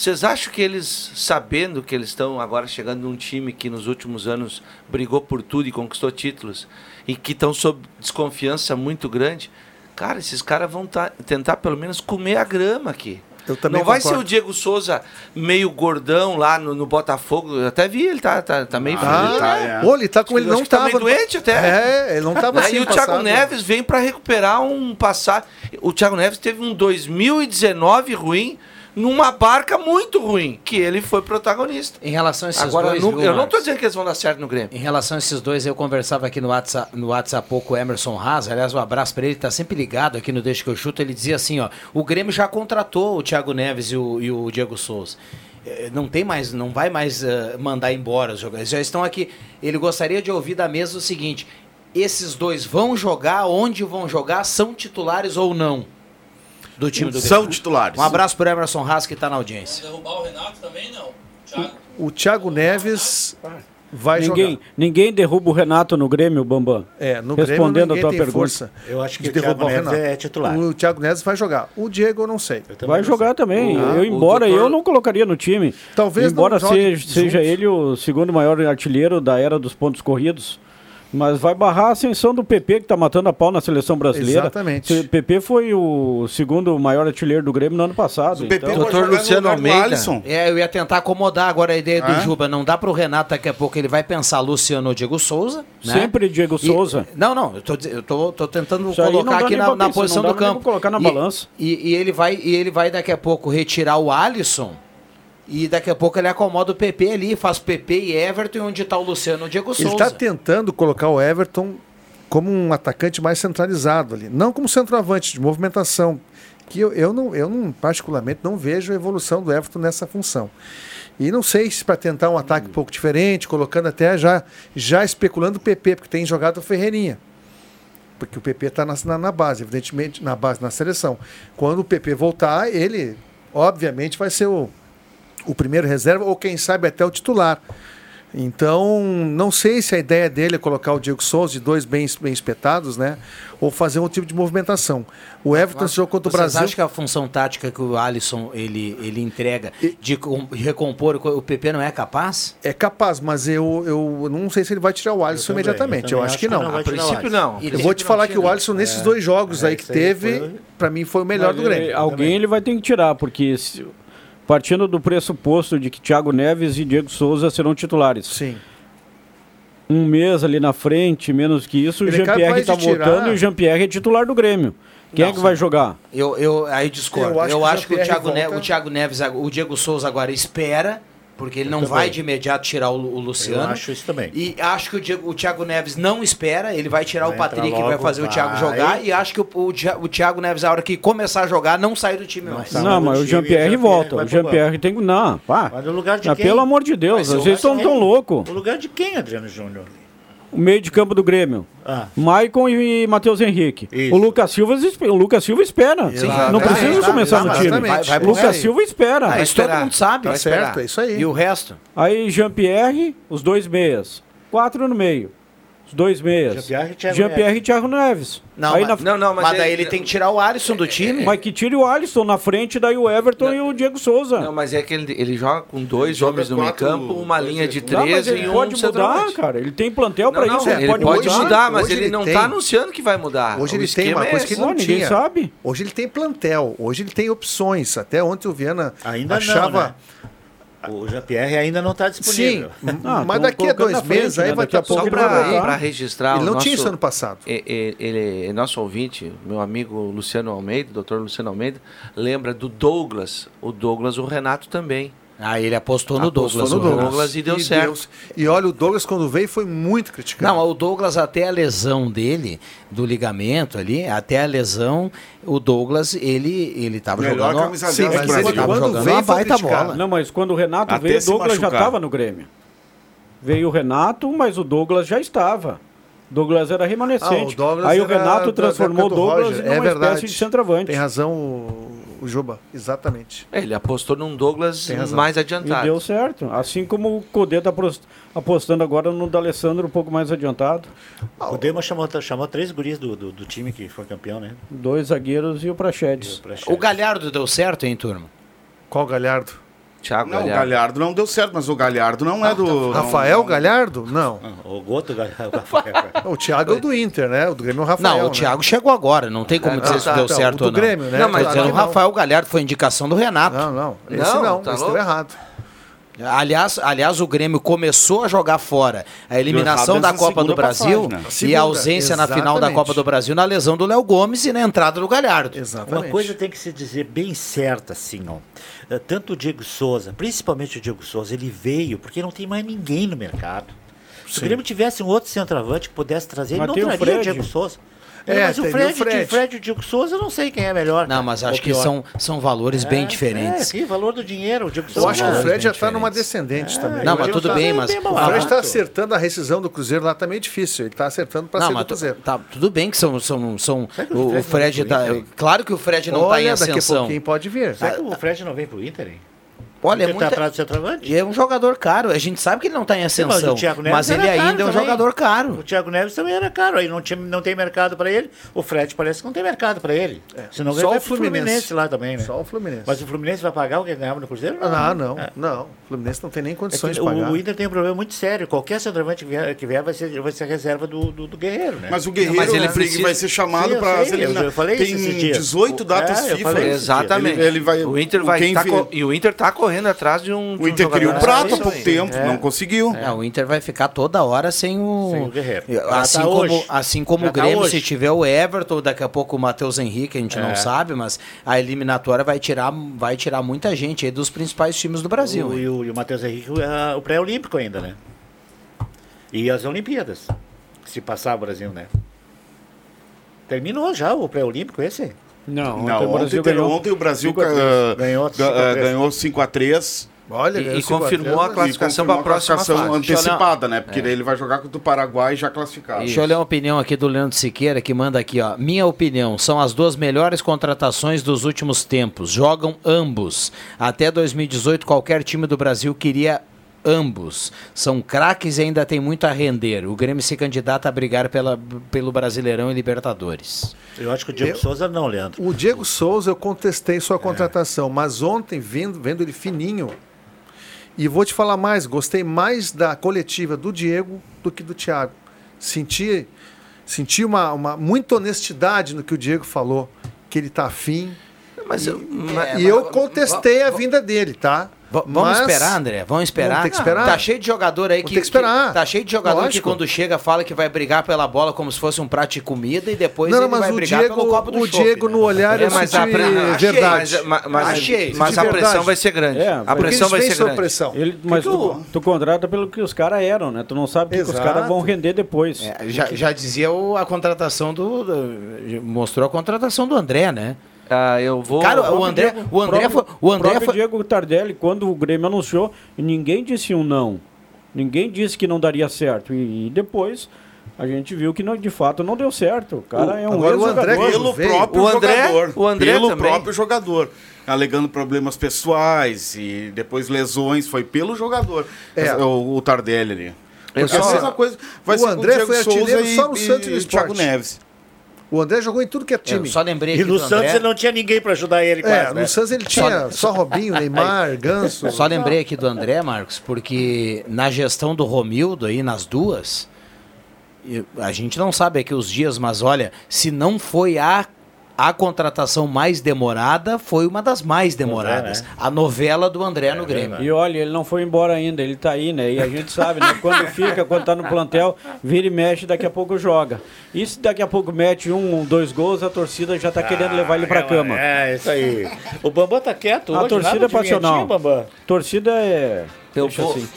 C: Vocês acham que eles, sabendo que eles estão agora chegando num time que nos últimos anos brigou por tudo e conquistou títulos, e que estão sob desconfiança muito grande, cara, esses caras vão tá- tentar pelo menos comer a grama aqui.
D: Eu também
C: Não vai ser
D: concordo.
C: o Diego Souza meio gordão lá no, no Botafogo. Eu até vi, ele tá, tá, tá meio
D: Ah,
C: tá, é.
D: Ô, ele tá como ele não
C: que tá
D: tava.
C: meio doente até.
D: É, ele não tava
C: Né?
D: assim
C: E o Thiago
D: passado.
C: Neves vem para recuperar um passado. O Thiago Neves teve um 2019 ruim numa barca muito ruim, que ele foi protagonista.
A: Em relação a esses
C: Agora,
A: dois, viu,
C: eu não tô dizendo que eles vão dar certo no Grêmio.
A: Em relação a esses dois, eu conversava aqui no WhatsApp, no WhatsApp há pouco com o Emerson Haas, aliás, um abraço pra ele, tá sempre ligado aqui no Deixa que eu chuto, ele dizia assim, ó, o Grêmio já contratou o Thiago Neves e o, e o Diego Souza. Eh, Não tem mais, não vai mais eh, mandar embora os jogadores, já estão aqui. Ele gostaria de ouvir da mesa o seguinte, esses dois vão jogar, onde vão jogar, são titulares ou não? Do time do
B: São
A: Grêmio.
B: titulares.
A: Um abraço pro Emerson Haas que tá na audiência.
L: Derrubar o Renato também não. Thiago.
D: O Thiago Neves vai
E: Ninguém,
D: jogar.
E: ninguém derruba o Renato no Grêmio, Bambam.
D: É, no
E: Respondendo
D: Grêmio
E: a tua pergunta.
D: força
J: Eu acho que o Thiago Neves
D: Renato.
J: é titular.
D: O Thiago Neves vai jogar. O Diego eu não sei.
E: Vai jogar também.
C: O-
E: eu, embora
C: doutor-
E: eu não colocaria no time.
D: Talvez
E: embora
D: não
E: seja, seja ele o segundo maior artilheiro da era dos pontos corridos. Mas vai barrar a ascensão do PP, que está matando a pau na seleção brasileira.
D: Exatamente.
E: O PP foi o segundo maior artilheiro do Grêmio no ano passado.
B: O PP
E: então-
C: Doutor Luciano Almeida.
B: Alisson.
A: É, eu ia tentar acomodar agora a ideia do
B: Ah.
A: Juba. Não dá pro Renato daqui a pouco, ele vai pensar Luciano ou Diego Souza. né?
E: Sempre Diego
A: E-
E: Souza.
A: não, não, eu tô, eu tô, tô tentando
E: Isso
A: colocar aqui na, na posição
E: não
A: do campo.
E: colocar na
A: E-
E: balança.
A: E, e ele vai, e ele vai daqui a pouco retirar o Alisson. E daqui a pouco ele acomoda o PP ali, faz PP e Everton, onde tá o Luciano o Diego
D: Ele
A: Souza.
D: está tentando colocar o Everton como um atacante mais centralizado ali. Não como centroavante, de movimentação. Que eu, eu, não, eu não, particularmente, não vejo a evolução do Everton nessa função. E não sei se para tentar um ataque um pouco diferente, colocando até já, já especulando o PP, porque tem jogado o Ferreirinha. Porque o PP está na, na, na base, evidentemente, na base, na seleção. Quando o PP voltar, ele, obviamente, vai ser o, o primeiro reserva ou quem sabe até o titular. Então, não sei se a ideia dele é colocar o Diego Souza de dois bem, bem espetados, né? Ou fazer um tipo de movimentação. O Everton jogou contra o Brasil.
A: Você acha que a função tática que o Alisson ele, ele entrega de recompor o PP não é capaz?
D: É capaz, mas eu, eu não sei se ele vai tirar o Alisson
J: eu
D: imediatamente.
J: Eu,
D: eu acho, que não.
J: Não
D: a princípio, não. Eu vou te falar que o Alisson, nesses
J: é,
D: dois jogos
J: é,
D: aí que teve,
J: foi...
D: para mim foi o melhor do Grêmio.
E: Alguém ele vai ter que tirar, porque. Se partindo do pressuposto de que Thiago Neves e Diego Souza serão titulares.
D: Sim.
E: Um mês ali na frente, menos que isso, o Jean-Pierre está
D: tirar...
E: voltando e o Jean-Pierre é titular do Grêmio. Quem
A: não,
E: é que vai jogar?
A: Eu, eu aí discordo.
D: Eu acho,
A: eu
D: que, acho
A: que, o, Thiago o Thiago Neves, o Diego Souza agora espera porque ele eu não
J: também.
A: vai de imediato tirar o, o Luciano.
J: Eu acho isso também.
A: E acho que o, Diego, o Thiago Neves não espera, ele vai tirar
J: vai
A: o Patrick que vai fazer vai. o Thiago jogar. E acho que o, o, Thiago Neves, a hora que começar a jogar, não sai do time mais.
E: Não,
J: não
E: mas o Jean-Pierre volta. O Jean-Pierre tem. que Não, pá.
J: Mas no lugar de
E: ah,
J: quem?
E: Pelo amor de Deus, vocês estão tão loucos.
J: No lugar de quem, Adriano Júnior?
E: o meio de campo do Grêmio.
J: Ah.
E: Maicon e Matheus Henrique.
J: Isso.
E: O Lucas Silva, o Lucas Silva espera.
D: Sim.
E: Não precisa começar no time.
A: Vai, vai
E: Lucas Silva espera.
A: Ah, isso
C: todo
A: mundo sabe.
D: Certo, é isso aí.
A: E o resto?
E: Aí Jean-Pierre, os dois meias. Quatro no meio. Os dois meias.
J: Jean-Pierre e Thiago
E: Neves.
A: Não,
E: Aí
A: mas,
E: na...
C: não, não, mas,
A: mas daí
C: ele,
A: tem que tirar o Alisson do time.
E: Mas que tire o Alisson na frente, daí o Everton não, e o Diego Souza.
C: Não, mas é que ele, ele joga com dois homens no meio campo, uma linha de três e um
E: pode mudar, cara. Ele tem plantel
C: para
E: isso.
C: É,
E: ele, pode,
C: pode
E: mudar,
C: mas ele,
D: ele
C: não está anunciando que vai mudar.
D: Hoje ele tem uma
C: é
D: coisa é
C: que
D: não,
E: sabe.
D: Hoje ele tem plantel, hoje ele tem opções. Até ontem o Viana
J: Ainda
D: achava...
J: Não, né? O Jean-Pierre ainda não está disponível.
D: Sim,
J: hum.
E: ah,
D: mas daqui a dois
E: meses frente,
D: aí
E: né?
D: vai estar
E: tá
D: pouco
C: para registrar.
D: Ele não
C: nosso,
D: tinha isso ano passado.
C: Ele, ele, nosso ouvinte, meu amigo Luciano Almeida, doutor Luciano Almeida, lembra do Douglas. O Douglas, o Renato também.
A: Ah, ele apostou,
C: apostou no
A: Douglas.
C: Apostou
A: no Douglas,
C: Douglas e deu e certo.
D: Deus. E olha, o Douglas quando veio foi muito criticado.
A: Não, o Douglas até a lesão dele, do ligamento ali, até a lesão, o Douglas, ele ele jogando...
D: Sim, mas ele
A: tava jogando
D: veio, vai
A: baita bola.
E: Não, mas quando o Renato
B: até
E: veio, o Douglas
B: machucar.
E: já estava no Grêmio. Veio o Renato, mas o Douglas já estava. Douglas era remanescente.
D: Ah, o Douglas
E: Aí
D: era o Renato
E: transformou o Douglas
D: Roger.
E: em uma
D: é verdade.
E: espécie de centroavante.
D: Tem razão o Juba, exatamente.
C: É, ele apostou num Douglas mais adiantado.
E: E deu certo. Assim como o Codê está apostando agora no D'Alessandro um pouco mais adiantado.
J: O Codê chamou, chamou três guris do, do, do, time que foi campeão, né?
E: Dois zagueiros e o Prachedes.
A: O, o Galhardo deu certo, hein, turma?
D: Qual Galhardo?
C: Thiago
B: não, Galhardo. o
C: Galhardo
B: não deu certo, mas o Galhardo não é ah, do.
D: Então, Rafael
B: não,
D: Galhardo? Não.
J: O Goto Galhardo.
D: o Thiago é do Inter, né? O do Grêmio é o Rafael.
A: Não, o
D: né?
A: Chegou agora, não tem como
D: é,
A: dizer tá, se
D: tá,
A: deu
D: tá,
A: certo
D: o do
A: ou não.
D: Grêmio, né?
A: Não, mas
D: claro,
A: o Rafael. Galhardo foi indicação do Renato.
D: Não, não. Esse
C: não,
D: não
C: tá
D: esse deu errado.
A: Aliás, aliás, o Grêmio começou a jogar fora a eliminação da Copa do Brasil
B: passagem, né?
A: e a ausência exatamente. na final da Copa do Brasil na lesão do Léo Gomes e na entrada do Galhardo.
D: Exatamente.
J: Uma coisa tem que se dizer bem certa, assim, ó. Eh, tanto o Diego Souza, principalmente o Diego Souza, ele veio porque não tem mais ninguém no mercado.
D: Sim.
J: Se o Grêmio tivesse um outro centroavante que pudesse trazer,
E: Mas
J: ele não traria o,
E: o
J: Diego Souza.
D: É,
J: mas o
D: Fred, o
J: Fred. De Fred e o Diego Souza, eu não sei quem é melhor.
A: Não, mas acho que são, são valores
J: é, bem
A: diferentes.
J: É, sim, valor do dinheiro. O Diego Souza eu
D: acho que o Fred já está numa descendente é, também.
A: Não, mas tudo
D: tá
A: bem, mas...
J: Bem
D: o Fred está acertando a rescisão do Cruzeiro lá, também meio difícil. Ele está acertando para ser do Cruzeiro.
A: Tá, tudo bem que são... são, são
J: o,
A: o
J: Fred, o Fred
A: tá, Claro que o Fred não está em
D: ascensão. Daqui a pouquinho pode vir.
J: Será que o Fred não vem para o Inter, hein?
A: Olha,
J: ele é tá
A: muita...
J: atrás do centroavante?
A: E é um jogador caro. A gente sabe que ele não está em ascensão.
J: Sim, mas,
A: mas ele ainda é um
J: também.
A: jogador caro.
J: O Thiago Neves também era caro. Aí não, tinha, não tem mercado para ele. O Fred parece que não tem mercado para ele. É. Senão
D: Só o Fluminense.
J: Fluminense. lá também, né?
D: Só o Fluminense.
J: Mas o Fluminense vai pagar o que ganhava no Cruzeiro?
D: Ah, não, ah, não.
J: É.
D: Não. O Fluminense não tem nem
J: é
D: condições
J: é
D: de pagar.
J: O, Inter tem um problema muito sério. Qualquer centroavante que vier, que vier vai, ser, vai ser reserva do, do, do Guerreiro, né?
B: Mas o Guerreiro
C: mas ele
B: é
C: precisa...
B: vai ser chamado para eliminar.
J: Eu falei
B: tem 18 datas
J: é,
B: FIFA.
C: Exatamente. O Inter vai. Tá e o Inter está correndo correndo atrás de um.
B: O
C: um
B: Inter queria o Prato há pouco tempo,
J: é.
B: não conseguiu.
A: É, o Inter vai ficar toda hora sem o.
J: Sem o Guerreiro.
A: Assim,
J: tá
A: como, assim como
J: Já
A: o
J: tá
A: Grêmio,
J: tá
A: se tiver o Everton, daqui a pouco o Matheus Henrique, a gente
J: é.
A: não sabe, mas a eliminatória vai tirar, vai tirar muita gente aí dos principais times do Brasil.
J: O, e, o, o Matheus Henrique, ah, o pré-olímpico ainda, né? E as Olimpíadas, se passar o Brasil, né? Terminou já o pré-olímpico esse?
E: Não, ontem, Não,
B: o,
E: Brasil
B: ontem,
E: ganhou,
B: ontem o Brasil
J: ganhou,
B: ah, ganhou 5x3.
D: Olha,
C: e, e confirmou a classificação
B: para
C: a próxima
B: classificação antecipada, né? É. Porque
C: é.
B: ele vai jogar contra o Paraguai já classificado.
A: Deixa eu ler a opinião aqui do Leandro Siqueira, que manda aqui, ó. Minha opinião, são as duas melhores contratações dos últimos tempos. Jogam ambos. Até 2018, qualquer time do Brasil queria ambos. São craques e ainda tem muito a render. O Grêmio se candidata a brigar pela, pelo Brasileirão e Libertadores.
J: Eu acho que o Diego
D: Eu-
J: Souza não, Leandro.
D: O Diego Souza, eu contestei
J: É.
D: sua contratação, mas ontem, vendo, vendo ele fininho, e vou te falar mais, gostei mais da coletiva do Diego do que do Thiago. Senti, senti uma, uma muita honestidade no que o Diego falou, que ele tá afim.
C: Mas
D: e,
C: eu- mas-
D: e eu contestei a vinda dele, tá?
A: V- Vamos
D: Mas-
A: esperar, André? Vamos esperar?
D: Vamos ter que esperar.
A: Tá cheio de jogador aí que.
D: ter que esperar.
A: que- tá cheio de jogador que
D: Lógico.
A: quando chega fala que vai brigar pela bola como se fosse um prato de comida e depois
D: Não,
A: ele
D: mas
A: vai
D: o
A: brigar
D: Diego-
A: pelo copo do
D: o
A: chopp,
D: Diego
A: né?
D: no olhar
C: É,
D: eu
C: mas
D: senti
C: a
D: verdade.
C: Mas, mas, mas-
A: Achei.
C: mas a
D: verdade.
C: pressão vai ser grande.
E: É,
C: a pressão vai ser grande.
D: pressão.
E: Ele, mas
C: tu-
E: tu, tu contrata pelo que os caras eram, né? Tu não sabe o que, que os caras vão render depois.
A: É, já, já dizia o- a contratação do, do- Mostrou a contratação do André, né?
C: Ah, eu vou.
A: Cara, o André,
E: Diego-
A: o André
E: próprio-
A: foi. O André foi
E: Diego Tardelli, quando o Grêmio anunciou, ninguém disse um não. Ninguém disse que não daria certo. E, e depois a gente viu que não, de fato não deu certo. O cara é um
D: agora o André.
B: Pelo
D: veio.
B: próprio
C: O André-
B: jogador.
C: o André
B: pelo
C: também.
B: próprio jogador. Alegando problemas pessoais e depois lesões. Foi pelo jogador.
D: É.
B: O, o Tardelli ali. Porque
C: só-
B: a mesma coisa vai
D: o
B: ser com
D: André
B: Diego
D: foi
B: Souza
D: artilheiro
B: e,
D: só no Santos e
B: e Thiago. Neves.
D: O André jogou em tudo que é
A: Eu
D: time.
A: só lembrei
J: E no Santos
A: André,
J: ele não tinha ninguém pra ajudar ele
D: É,
J: quase, né?
D: no Santos ele tinha só Robinho, Neymar, Ganso.
A: Só lembrei aqui do André, Marcos, porque na gestão do Romildo aí, nas duas, eu- a gente não sabe aqui os dias, mas olha, se não foi a, a contratação mais demorada, foi uma das mais demoradas.
J: né?
A: A novela do André no Grêmio.
E: E olha, ele não foi embora ainda, ele tá aí, né? E a gente sabe, né? Quando fica, quando tá no plantel, vira e mexe, daqui a pouco joga. E se daqui a pouco mete um, dois gols, a torcida já tá querendo levar ele pra cama.
J: É, isso aí. O Bambam tá quieto
E: A
J: hoje,
E: torcida é passional.
J: Bambam.
E: Torcida é.
C: Eu
E: deixa
C: vou-
E: assim.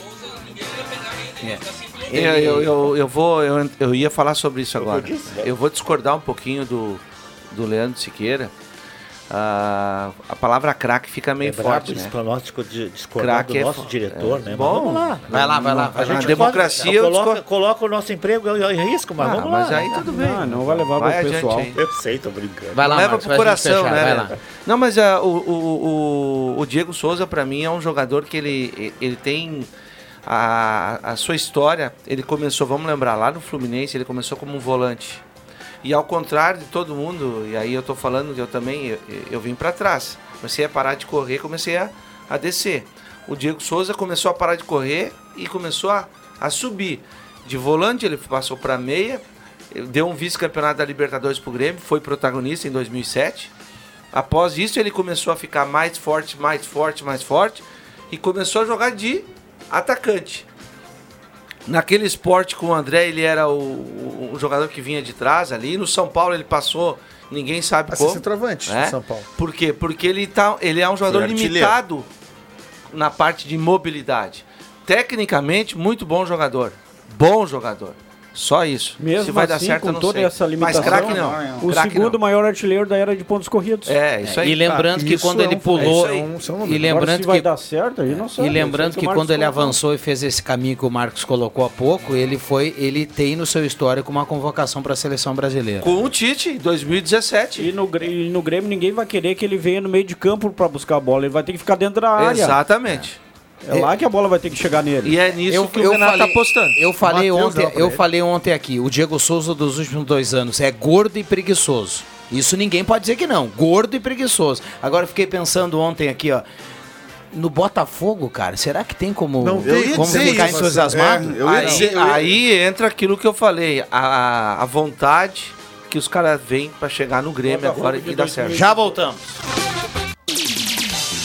C: É, eu, eu, eu vou. Eu, eu ia falar sobre isso agora.
J: né?
C: Eu vou discordar um pouquinho do, do Leandro Siqueira. Ah, a palavra craque fica meio
J: É
C: forte, né?
J: pronóstico de discordar
C: Craque
J: do
C: é
J: nosso diretor,
C: é
J: né?
C: bom.
J: Mas vamos lá.
A: Vai lá, vai lá.
C: A
A: vai lá.
C: gente- democracia, eu
J: coloca, coloca o nosso emprego em risco, mas
C: Ah,
J: vamos
C: mas
J: lá.
C: aí tudo bem.
E: Ah, não vai levar
C: Vai
E: pro pessoal.
J: Eu sei, tô brincando.
A: Vai lá,
C: leva
A: Marcos,
C: pro coração,
A: fechar,
C: né?
A: vai lá.
C: Não, mas ah, o, o, o, o Diego Souza, pra mim, é um jogador que ele, ele tem a, a sua história. Ele começou, vamos lembrar, lá no Fluminense, ele começou como um volante. E ao contrário de todo mundo, e aí eu tô falando que eu também, eu, eu vim pra trás. Comecei a parar de correr, comecei a, a descer. O Diego Souza começou a parar de correr e começou a, a subir. De volante ele passou para meia, deu um vice-campeonato da Libertadores pro Grêmio, foi protagonista em 2007. Após isso ele começou a ficar mais forte, mais forte, mais forte e começou a jogar de atacante. Naquele esporte com o André, ele era o, o- jogador que vinha de trás ali. No São Paulo ele passou, ninguém sabe
D: A
C: como.
D: centroavante
C: É?
D: de São Paulo.
C: Por quê? Porque ele, tá, ele é um jogador
B: artilheiro.
C: limitado na parte de mobilidade. Tecnicamente, muito bom jogador. Bom jogador. Só isso.
E: Mesmo
C: Se vai dar
E: assim,
C: certo,
E: com toda
C: sei.
E: essa limitação,
C: Mas craque não.
E: O
C: Craque
E: segundo
C: não.
E: maior artilheiro da era de pontos corridos.
C: É, isso aí.
A: E lembrando que
D: Isso
A: quando
D: é
A: ele
D: um-
A: pulou.
D: isso é um-
A: e
E: Agora,
A: lembrando
E: se vai
A: que
E: dar certo, aí não sabe.
A: E lembrando
E: é
A: que
E: o
A: quando ele
E: colocou.
A: avançou e fez esse caminho que o Marcos colocou há pouco, ele foi, ele tem no seu histórico uma convocação para a seleção brasileira.
C: Com o Tite, em 2017.
E: E no, e no Grêmio ninguém vai querer que ele venha no meio de campo pra buscar a bola. Ele vai ter que ficar dentro da área.
C: Exatamente.
E: É lá que a bola vai ter que chegar nele.
C: E é nisso
A: Eu,
C: que o Renato
A: falei,
C: tá apostando.
A: eu falei
D: Mateus
A: ontem, eu
D: ele.
A: falei ontem aqui, o Diego Souza dos últimos dois anos é gordo e preguiçoso. Isso ninguém pode dizer que não, gordo e preguiçoso. Agora eu fiquei pensando ontem aqui, ó, no Botafogo, cara, será que tem como,
D: Não
A: como ficar
D: dizer
A: entusiasmado?
B: É, eu ia
C: aí,
B: dizer- eu ia-
C: aí entra aquilo que eu falei, a, a vontade que os caras vêm pra chegar no Grêmio
E: Botafogo
C: agora e dar
E: 2000.
C: certo.
A: Já voltamos.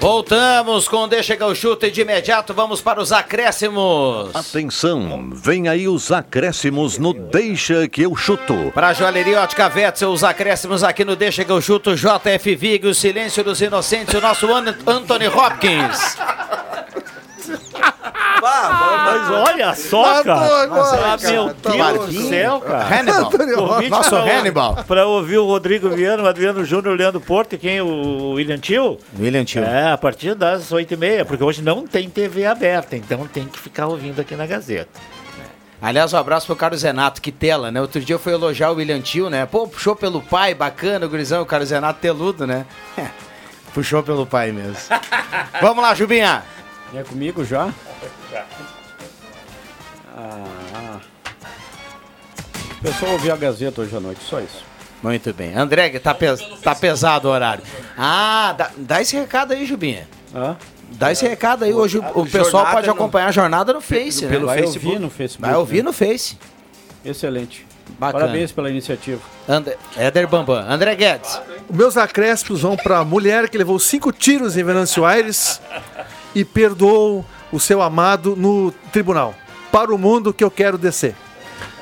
A: Voltamos com Deixa que eu chuto e de imediato vamos para os acréscimos.
M: Atenção, vem aí os acréscimos no Deixa que eu chuto.
A: Para a Joalheria Ótica Wetzel, os acréscimos aqui no Deixa que eu chuto, JF Vig, o Silêncio dos Inocentes, o nosso An- Anthony Hopkins.
J: Mas olha só, cara.
D: agora,
J: Ah,
D: cara.
J: meu
D: Tá
J: Deus do céu, cara.
A: Hannibal.
J: Convite
A: Nosso
J: pra-
A: Hannibal.
J: Pra ouvir o Rodrigo Viana, o Adriano Júnior, o Leandro Porto e quem? O William Tio?
A: William Tio.
J: É, a partir das 8h30, porque hoje não tem TV aberta, então tem que ficar ouvindo aqui na Gazeta.
A: Aliás, um abraço pro Carlos Renato, que tela, né? Outro dia eu fui elogiar o William Tio, né? Pô, puxou pelo pai, bacana, o gurizão, o Carlos Renato teludo, né? puxou pelo pai mesmo. Vamos lá, Jubinha.
E: É comigo já? Ah. O pessoal ouviu a Gazeta hoje à noite, só isso.
A: Muito bem. André, tá, pes- tá pesado o horário. Ah, dá, dá esse recado aí, Jubinha.
E: Hã?
A: Dá esse recado aí. Hoje o, pessoal
E: Jornada
A: pode
E: no-
A: acompanhar a jornada no Face,
E: pelo
A: né?
E: Vai ouvir no Facebook,
A: Vai ouvir
E: né?
A: no Face.
E: Excelente.
A: Bacana.
E: Parabéns pela iniciativa.
A: André, Éder Bambam. André Guedes.
D: Os meus acréscimos vão para a mulher que levou cinco tiros em Venâncio Aires e perdoou o seu amado no tribunal. Para o mundo que eu quero descer.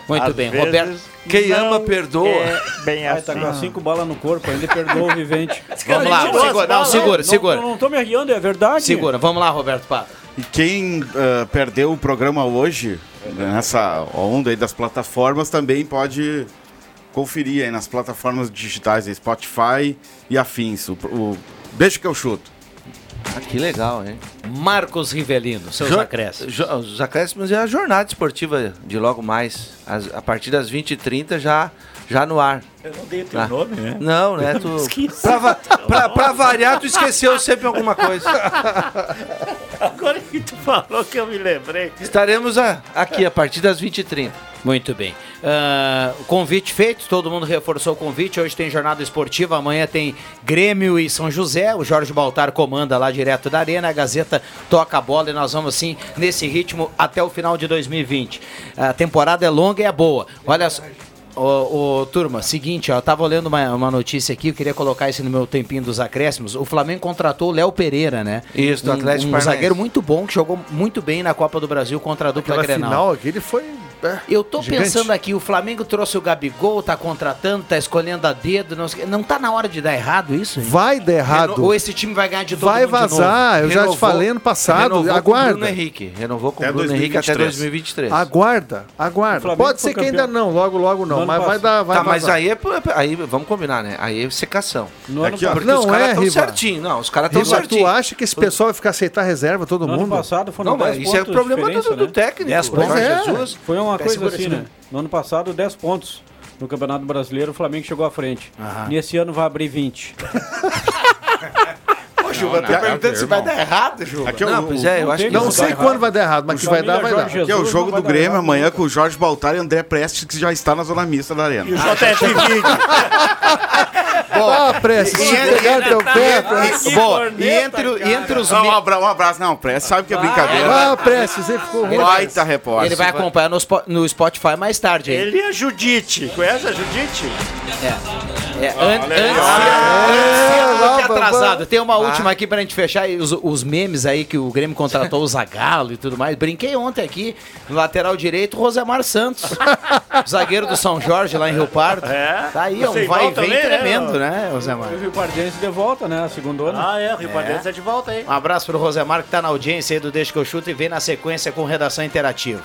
A: Muito
E: Às
A: bem.
E: vezes,
A: Roberto.
C: Quem ama, perdoa.
J: É bem
E: Ai, tá com as cinco balas no corpo, ainda perdoa o vivente.
A: Vamos lá, segura, não, segura, segura.
E: Não, não tô me arriando, é verdade.
A: Segura, vamos lá, Roberto Pato.
B: E quem ah, perdeu o programa hoje, nessa onda aí das plataformas, também pode conferir aí nas plataformas digitais, aí, Spotify e afins. O, o- Deixa que eu chuto.
C: Ah, que legal, hein?
A: Marcos Rivelino, seus
C: Jo-
A: acréscimos.
C: jo- Os acréscimos é a jornada esportiva de logo mais. As- a partir das 20h30 já, já no ar.
J: Eu não dei o teu
C: Ah.
J: nome, né?
C: Não, né? Tu,
J: esqueci.
C: pra, pra- pra variar, tu esqueceu sempre alguma coisa.
J: Que tu falou que eu me lembrei.
C: Estaremos a- aqui a partir das 20h30.
A: Muito bem. O convite feito, todo mundo reforçou o convite. Hoje tem jornada esportiva, amanhã tem Grêmio e São José. O Jorge Baltar comanda lá direto da Arena. A Gazeta toca a bola e nós vamos assim nesse ritmo até o final de 2020. A temporada é longa e é boa. Olha só. Ô, ô, turma, seguinte, ó, eu tava olhando uma, uma notícia aqui, eu queria colocar isso no meu tempinho dos acréscimos. O Flamengo contratou o Léo Pereira, né?
C: Isso, do
A: um,
C: Atlético
A: um
C: Paranaense.
A: zagueiro muito bom, que jogou muito bem na Copa do Brasil contra a dupla
D: Aquela
A: Grenal.
D: final aqui, ele foi. É,
A: Eu tô
D: gigante.
A: pensando aqui, o Flamengo trouxe o Gabigol, tá contratando, tá escolhendo a dedo, não, não tá na hora de dar errado isso? hein?
D: Vai dar errado.
A: Reno- Ou esse time vai ganhar de todo
D: Vai
A: mundo de
D: vazar, eu já te falei ano passado.
C: renovou Com o
D: Aguarda.
C: Bruno Henrique. Renovou com o
B: Até
C: Bruno Henrique até
B: 2023.
C: 2023.
D: Aguarda,
E: O
D: aguarda. Pode ser que ainda
E: campeão.
D: não, logo, logo não. Mas vai
E: passado.
D: dar. Vai
C: tá, mas
D: vazar.
C: aí, é, aí vamos combinar, né? Aí é secação.
E: No
B: Aqui, ó.
C: Porque
D: Não
C: os caras
D: é,
C: estão
D: Riva.
C: certinho. Não, os caras estão certinho.
D: tu acha que esse pessoal vai ficar aceitar reserva, todo
E: no ano
D: mundo?
E: passado foram
C: Não, mas
E: 10
C: isso é
E: pontos
C: problema do,
E: né?
C: técnico.
A: 10
C: o
A: pontos.
D: É.
C: Jesus.
E: Foi uma
A: Pé,
E: coisa assim, né? No ano passado, 10 pontos. No Campeonato Brasileiro, o Flamengo chegou à frente.
A: Aham.
E: Nesse ano vai abrir 20.
A: Ô, Juba, tô perguntando se vai dar errado, Juba.
B: Aqui é
C: Não,
B: o,
C: pois é, eu acho que
D: Não
E: Não
D: sei
E: dá
D: quando
E: errado.
D: vai dar errado, mas
E: O
D: que vai dar, vai dar.
B: Aqui é o jogo
E: não vai
B: do Grêmio
E: errado
B: amanhã
E: nunca.
B: com o Jorge Baltar e André Prestes, que já está na zona mista da Arena.
J: E o JF Vídeo.
D: Ah, Prestes, se pegar teu pé, Prestes.
A: Boa, e entre, e entre os...
B: Não, um,
A: me-
B: abra- um abraço. Não, Prestes sabe que é brincadeira.
D: Ah, Prestes, ele ficou ruim.
B: Baita repórter.
A: Ele vai acompanhar no, Spo- no Spotify mais tarde. hein?
J: Ele e a Judite. Conhece a Judite?
A: É, an- antes,
D: É,
A: antes
D: lá,
A: que atrasado. Tem uma última aqui pra gente fechar. e Os, os memes aí que o Grêmio contratou o Zagallo e tudo mais. Brinquei ontem aqui, no lateral direito, Rosemar Santos. zagueiro do São Jorge, lá em Rio Pardo.
J: É.
A: Tá aí, ó,
J: Você
A: um vai e vem
J: também, né?
A: tremendo, né, Rosemar?
E: E o Rio Pardense de volta, né? A segunda ano.
J: Ah, é. O Rio Pardense é de volta aí.
A: Um abraço pro Rosemar que tá na audiência aí do Deixa que eu chuto e vem na sequência com redação interativa.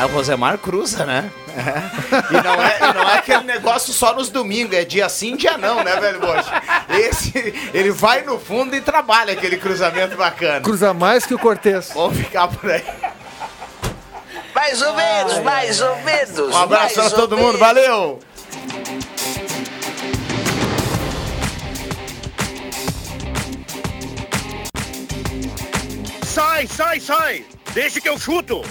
A: Ah, o Rosemar cruza, né? É. E, não é, e não é aquele negócio só nos domingos, é dia sim, dia não, né, velho Bocha? Esse, ele vai no fundo e trabalha aquele cruzamento bacana.
D: Cruza mais que o Cortez.
A: Vamos ficar por aí.
H: Mais ou menos, mais ou menos.
A: Um abraço pra
H: mais
A: todo mundo,
H: menos.
A: valeu!
N: Sai, sai, sai! Deixa que eu chuto!